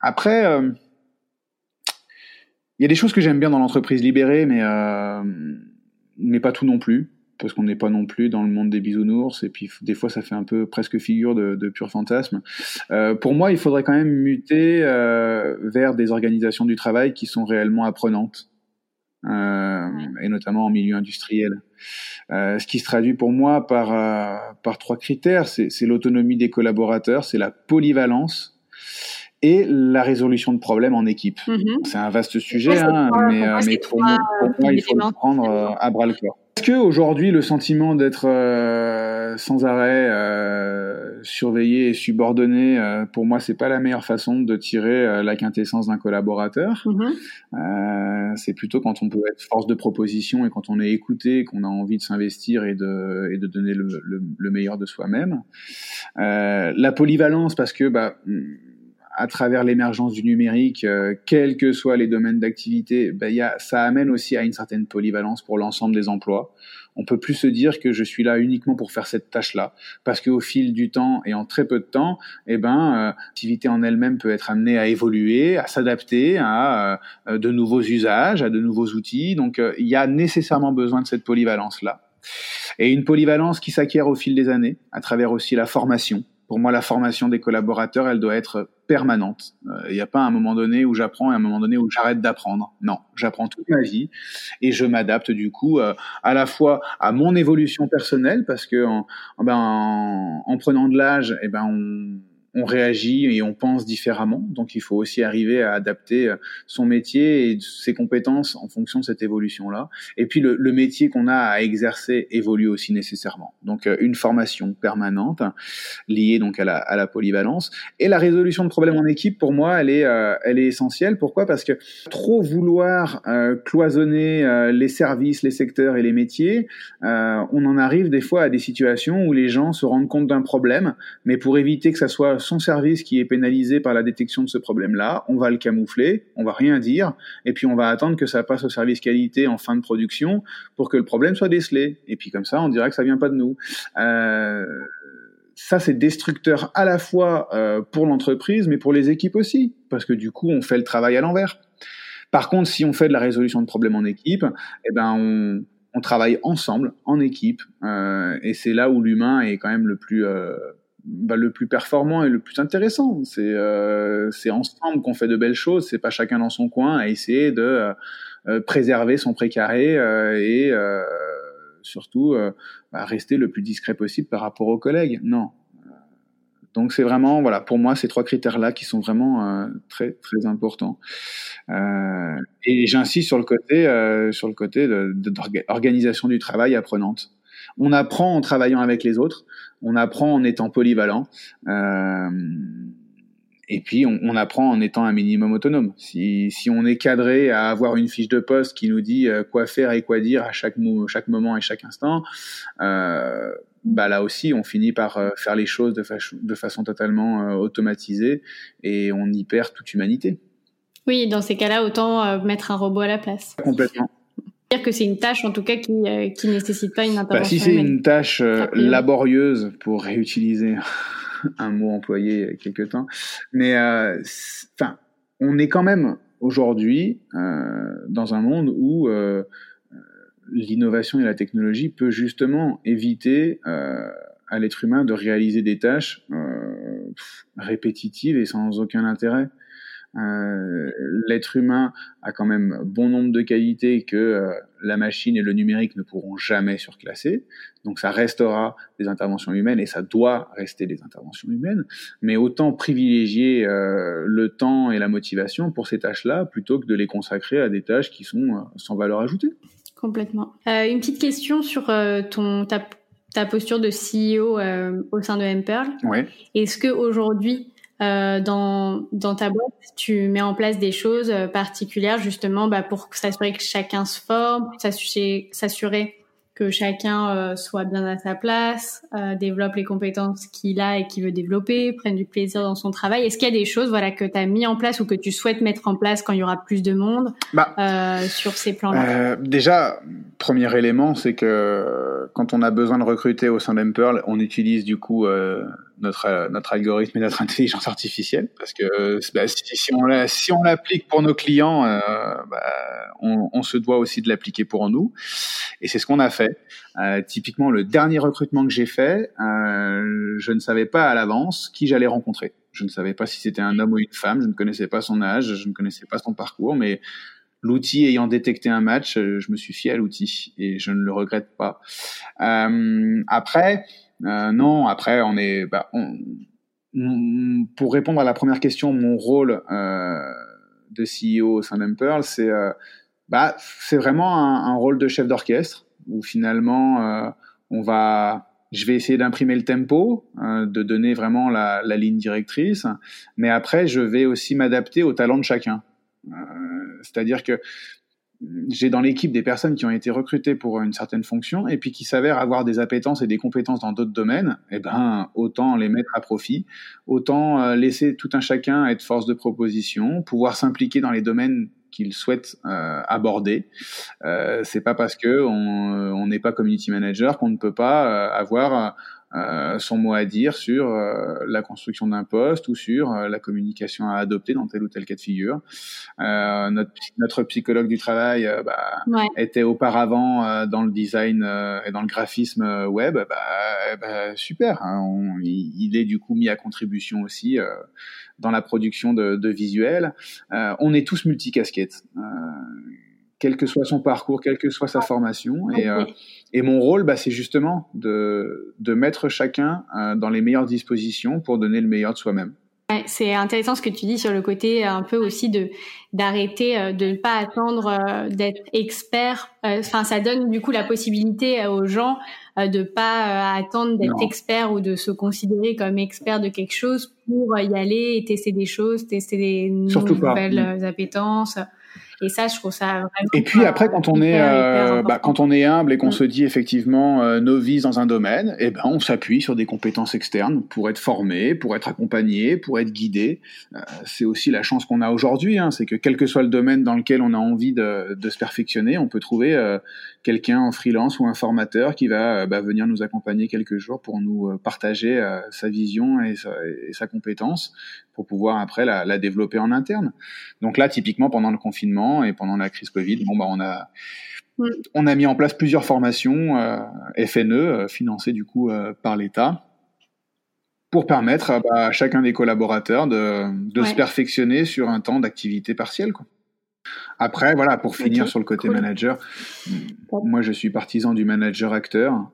après, euh, il y a des choses que j'aime bien dans l'entreprise libérée, mais, euh, mais pas tout non plus, parce qu'on n'est pas non plus dans le monde des bisounours, et puis des fois ça fait un peu presque figure de, de pur fantasme. Euh, pour moi, il faudrait quand même muter euh, vers des organisations du travail qui sont réellement apprenantes. Euh, et notamment en milieu industriel. Euh, ce qui se traduit pour moi par, euh, par trois critères, c'est l'autonomie des collaborateurs, c'est la polyvalence et la résolution de problèmes en équipe. Mm-hmm. C'est un vaste sujet, hein, mais, pour, moi, il faut le prendre à bras le corps. Est-ce qu'aujourd'hui, le sentiment d'être euh, sans arrêt euh, surveillé et subordonné, euh, pour moi, c'est pas la meilleure façon de tirer la quintessence d'un collaborateur. Mm-hmm. c'est plutôt quand on peut être force de proposition et quand on est écouté, qu'on a envie de s'investir et de, et de donner le, le meilleur de soi-même. la polyvalence, parce que bah, à travers l'émergence du numérique, euh, quels que soient les domaines d'activité, ben, ça amène aussi à une certaine polyvalence pour l'ensemble des emplois. On peut plus se dire que je suis là uniquement pour faire cette tâche-là, parce qu'au fil du temps et en très peu de temps, eh ben, euh, l'activité en elle-même peut être amenée à évoluer, à s'adapter à euh, de nouveaux usages, à de nouveaux outils. Donc, il y a nécessairement besoin de cette polyvalence-là. Et une polyvalence qui s'acquiert au fil des années, à travers aussi la formation. Pour moi, la formation des collaborateurs, elle doit être permanente. Il n'y a pas un moment donné où j'apprends et un moment donné où j'arrête d'apprendre. Non, j'apprends toute ma vie et je m'adapte du coup euh, à la fois à mon évolution personnelle parce que en, ben, en, prenant de l'âge, eh ben on on réagit et on pense différemment. Donc il faut aussi arriver à adapter euh, son métier et ses compétences en fonction de cette évolution-là. Et puis le, métier qu'on a à exercer évolue aussi nécessairement. Donc euh, une formation permanente liée donc à la, polyvalence et la résolution de problèmes en équipe pour moi elle est euh, elle est essentielle. Pourquoi? Parce que trop vouloir cloisonner les services, les secteurs et les métiers, on en arrive des fois à des situations où les gens se rendent compte d'un problème, mais pour éviter que ça soit son service qui est pénalisé par la détection de ce problème-là, on va le camoufler, on va rien dire, et puis on va attendre que ça passe au service qualité en fin de production pour que le problème soit décelé. Et puis comme ça, on dirait que ça vient pas de nous. Euh, ça, c'est destructeur à la fois euh, pour l'entreprise, mais pour les équipes aussi, parce que du coup, on fait le travail à l'envers. Par contre, si on fait de la résolution de problèmes en équipe, eh ben on, travaille ensemble, en équipe, euh, et c'est là où l'humain est quand même le plus bah, le plus performant et le plus intéressant. C'est euh, ensemble qu'on fait de belles choses. C'est pas chacun dans son coin à essayer de euh, euh, préserver son précaré euh, et surtout bah, rester le plus discret possible par rapport aux collègues. Non. Donc c'est vraiment voilà pour moi ces trois critères là qui sont vraiment très très importants. et j'insiste sur le côté sur le côté d'organisation du travail apprenante. On apprend en travaillant avec les autres, on apprend en étant polyvalent. Euh, et puis, on, apprend en étant un minimum autonome. Si, on est cadré à avoir une fiche de poste qui nous dit euh, quoi faire et quoi dire à chaque, chaque moment et chaque instant, euh, bah là aussi, on finit par faire les choses de, de façon totalement automatisée et on y perd toute humanité. Oui, dans ces cas-là, autant mettre un robot à la place. Complètement dire que c'est une tâche en tout cas qui euh, qui nécessite pas une intervention. Bah, si c'est une tâche euh, laborieuse pour réutiliser un mot employé il y a quelques temps, mais euh, enfin on est quand même aujourd'hui dans un monde où l'innovation et la technologie peut justement éviter à l'être humain de réaliser des tâches répétitives et sans aucun intérêt. Euh, l'être humain a quand même bon nombre de qualités que euh, la machine et le numérique ne pourront jamais surclasser. Donc ça restera des interventions humaines et ça doit rester des interventions humaines. Mais autant privilégier euh, le temps et la motivation pour ces tâches-là plutôt que de les consacrer à des tâches qui sont sans valeur ajoutée. Complètement. une petite question sur ton ta, ta, posture de CEO au sein de Mperl. Ouais. Est-ce que aujourd'hui euh, dans, dans ta boîte, tu mets en place des choses euh, particulières justement bah, pour s'assurer que chacun se forme, s'assurer que chacun euh, soit bien à sa place, euh, développe les compétences qu'il a et qu'il veut développer, prenne du plaisir dans son travail. Est-ce qu'il y a des choses voilà que tu as mis en place ou que tu souhaites mettre en place quand il y aura plus de monde bah, euh, sur ces plans-là? Déjà, premier élément, c'est que quand on a besoin de recruter au sein d'Emperl, on utilise du coup notre euh, notre algorithme et notre intelligence artificielle parce que euh, bah, si, si, on si on l'applique pour nos clients euh, bah, on, on, se doit aussi de l'appliquer pour nous. Et c'est ce qu'on a fait. Euh, typiquement le dernier recrutement que j'ai fait euh, je ne savais pas à l'avance qui j'allais rencontrer. Je ne savais pas si c'était un homme ou une femme je ne connaissais pas son âge je ne connaissais pas son parcours mais L'outil ayant détecté un match, je me suis fié à l'outil et je ne le regrette pas. Euh, après, euh, non, après, on est, bah, on, pour répondre à la première question, mon rôle de CEO au sein d'Emperl, c'est bah, c'est vraiment un, rôle de chef d'orchestre où finalement on va je vais essayer d'imprimer le tempo, hein, de donner vraiment la, la, ligne directrice, mais après, je vais aussi m'adapter au talent de chacun. Euh, C'est-à-dire que j'ai dans l'équipe des personnes qui ont été recrutées pour une certaine fonction et puis qui s'avèrent avoir des appétences et des compétences dans d'autres domaines, eh ben autant les mettre à profit, autant euh, laisser tout un chacun être force de proposition, pouvoir s'impliquer dans les domaines qu'ils souhaitent euh, aborder. Euh, c'est pas parce que on n'est pas community manager qu'on ne peut pas euh, avoir euh, son mot à dire sur euh, la construction d'un poste ou sur euh, la communication à adopter dans tel ou tel cas de figure. notre, notre psychologue du travail bah, était auparavant dans le design et dans le graphisme web. Bah, bah super, hein, il, est du coup mis à contribution aussi dans la production de, de visuels. on est tous multicasquettes quel que soit son parcours, quelle que soit sa formation. Et, euh, et mon rôle, bah, c'est justement de, de mettre chacun euh, dans les meilleures dispositions pour donner le meilleur de soi-même. c'est intéressant ce que tu dis sur le côté un peu aussi de d'arrêter euh, de ne pas attendre d'être expert. Enfin, ça donne du coup la possibilité aux gens de pas attendre d'être expert ou de se considérer comme expert de quelque chose pour y aller et tester des choses, tester des nouvelles appétences. Et ça, je trouve ça vraiment. Et puis après, quand on est, euh, bah, quand on est humble et qu'on mm. se dit effectivement euh, novice dans un domaine, eh ben, on s'appuie sur des compétences externes pour être formé, pour être accompagné, pour être guidé. Euh, c'est aussi la chance qu'on a aujourd'hui, hein, c'est que quel que soit le domaine dans lequel on a envie de, de se perfectionner, on peut trouver euh, quelqu'un en freelance ou un formateur qui va bah, venir nous accompagner quelques jours pour nous partager sa vision et sa, et sa, compétence pour pouvoir après la, la développer en interne. Donc là, typiquement pendant le confinement et pendant la crise Covid, bon bah on a on a mis en place plusieurs formations euh, FNE euh, financées du coup euh, par l'État pour permettre bah, à chacun des collaborateurs de, de se perfectionner sur un temps d'activité partielle. Quoi. Après, voilà, pour finir sur le côté manager, moi je suis partisan du manager acteur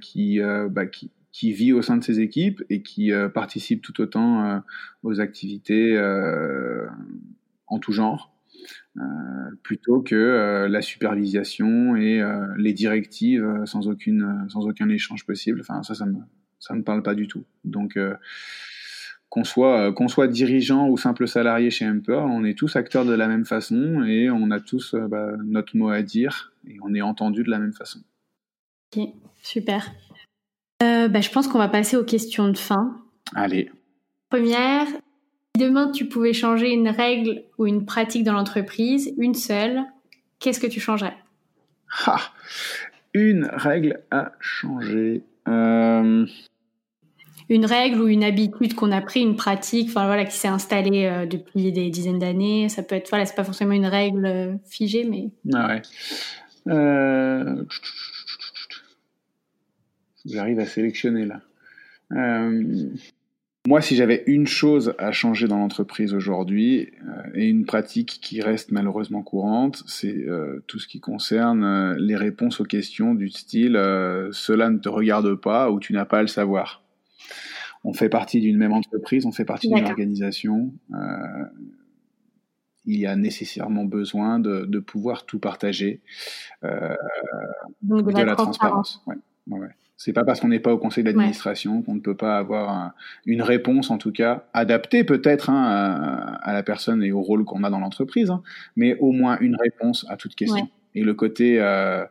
qui, bah, qui, qui vit au sein de ses équipes et qui participe tout autant aux activités en tout genre. Euh, plutôt que euh, la supervision et euh, les directives sans aucune sans aucun échange possible. Enfin ça ça me ça me parle pas du tout. Donc qu'on soit qu'on soit dirigeant ou simple salarié chez Emperor, on est tous acteurs de la même façon et on a tous bah, notre mot à dire et on est entendu de la même façon. Ok, super. bah, je pense qu'on va passer aux questions de fin. Allez. Première, demain tu pouvais changer une règle ou une pratique dans l'entreprise, une seule, qu'est-ce que tu changerais? Ah, Une règle à changer. Euh, une règle ou une habitude qu'on a pris, une pratique, enfin voilà, qui s'est installée euh, depuis des dizaines d'années. Ça peut être, voilà, c'est pas forcément une règle euh, figée, mais. Ah ouais. J'arrive à sélectionner là. Moi, si j'avais une chose à changer dans l'entreprise aujourd'hui, euh, et une pratique qui reste malheureusement courante, c'est euh, tout ce qui concerne euh, les réponses aux questions du style cela ne te regarde pas ou tu n'as pas à le savoir. On fait partie d'une même entreprise, on fait partie d'une organisation. il y a nécessairement besoin de, de pouvoir tout partager. Donc de, la, transparence. Ouais, ouais. C'est pas parce qu'on n'est pas au conseil d'administration qu'on ne peut pas avoir une réponse, en tout cas adaptée peut-être hein, à, la personne et au rôle qu'on a dans l'entreprise, hein, mais au moins une réponse à toute question. Et le côté euh,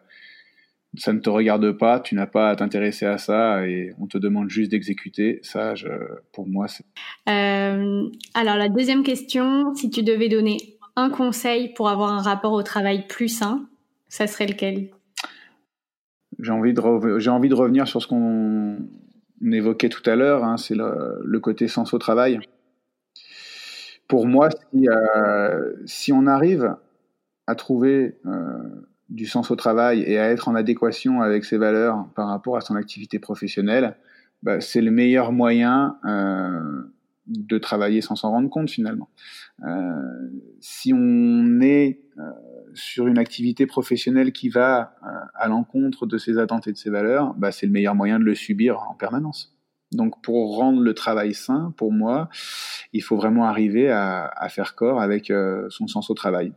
ça ne te regarde pas, tu n'as pas à t'intéresser à ça et on te demande juste d'exécuter, ça, je, pour moi, c'est. Euh, alors la deuxième question, si tu devais donner un conseil pour avoir un rapport au travail plus sain, ça serait lequel? J'ai envie de j'ai envie de revenir sur ce qu'on évoquait tout à l'heure, hein, c'est le, côté sens au travail. Pour moi, si, euh, on arrive à trouver euh, du sens au travail et à être en adéquation avec ses valeurs par rapport à son activité professionnelle, bah, c'est le meilleur moyen euh, de travailler sans s'en rendre compte finalement. Si on est sur une activité professionnelle qui va à l'encontre de ses attentes et de ses valeurs, bah, c'est le meilleur moyen de le subir en permanence. Donc pour rendre le travail sain, pour moi, il faut vraiment arriver à, faire corps avec euh, son sens au travail.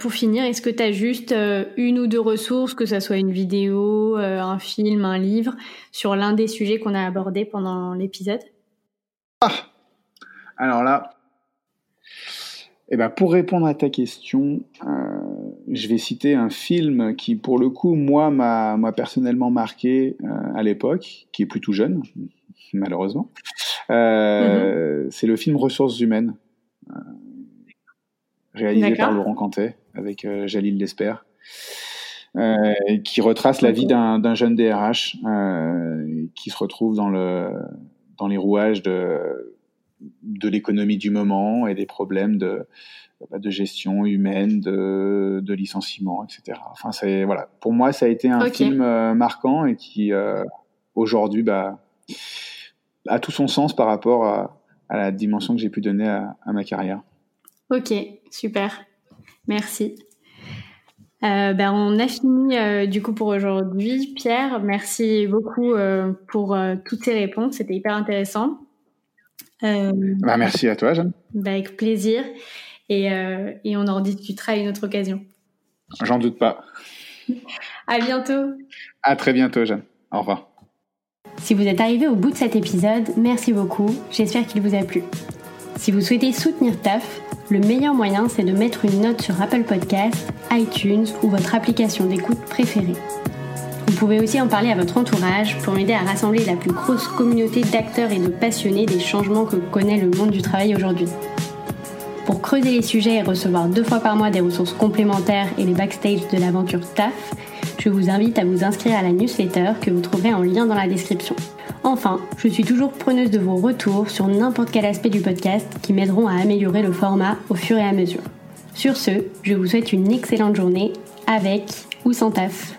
Pour finir, est-ce que tu as juste euh, une ou deux ressources, que ce soit une vidéo, euh, un film, un livre, sur l'un des sujets qu'on a abordés pendant l'épisode? Ah Alors là, eh ben pour répondre à ta question, je vais citer un film qui, pour le coup, moi, m'a personnellement marqué à l'époque, qui est plutôt jeune, malheureusement. Euh, c'est le film Ressources humaines, euh, réalisé par Laurent Cantet avec euh, Jalil Lesper. qui retrace la vie d'un jeune DRH qui se retrouve dans, le, dans les rouages de, de l'économie du moment et des problèmes de, bah, de gestion humaine, de, de licenciement, etc. Enfin, c'est voilà. Pour moi, ça a été un film marquant et qui aujourd'hui, bah, a tout son sens par rapport à, la dimension que j'ai pu donner à, ma carrière. Ok, super. Merci. Euh, ben, on a fini euh, du coup pour aujourd'hui. Pierre, merci beaucoup euh, pour toutes ces réponses. C'était hyper intéressant. Bah, merci à toi, Jeanne. Bah, avec plaisir. Et, et on en discutera à une autre occasion. J'en doute pas. à bientôt. À très bientôt, Jeanne. Au revoir. Si vous êtes arrivé au bout de cet épisode, merci beaucoup, j'espère qu'il vous a plu. Si vous souhaitez soutenir TAF, le meilleur moyen c'est de mettre une note sur Apple Podcasts, iTunes ou votre application d'écoute préférée. Vous pouvez aussi en parler à votre entourage pour m'aider à rassembler la plus grosse communauté d'acteurs et de passionnés des changements que connaît le monde du travail aujourd'hui. Pour creuser les sujets et recevoir deux fois par mois des ressources complémentaires et les backstage de l'aventure TAF, je vous invite à vous inscrire à la newsletter que vous trouverez en lien dans la description. Enfin, je suis toujours preneuse de vos retours sur n'importe quel aspect du podcast qui m'aideront à améliorer le format au fur et à mesure. Sur ce, je vous souhaite une excellente journée avec ou sans taf.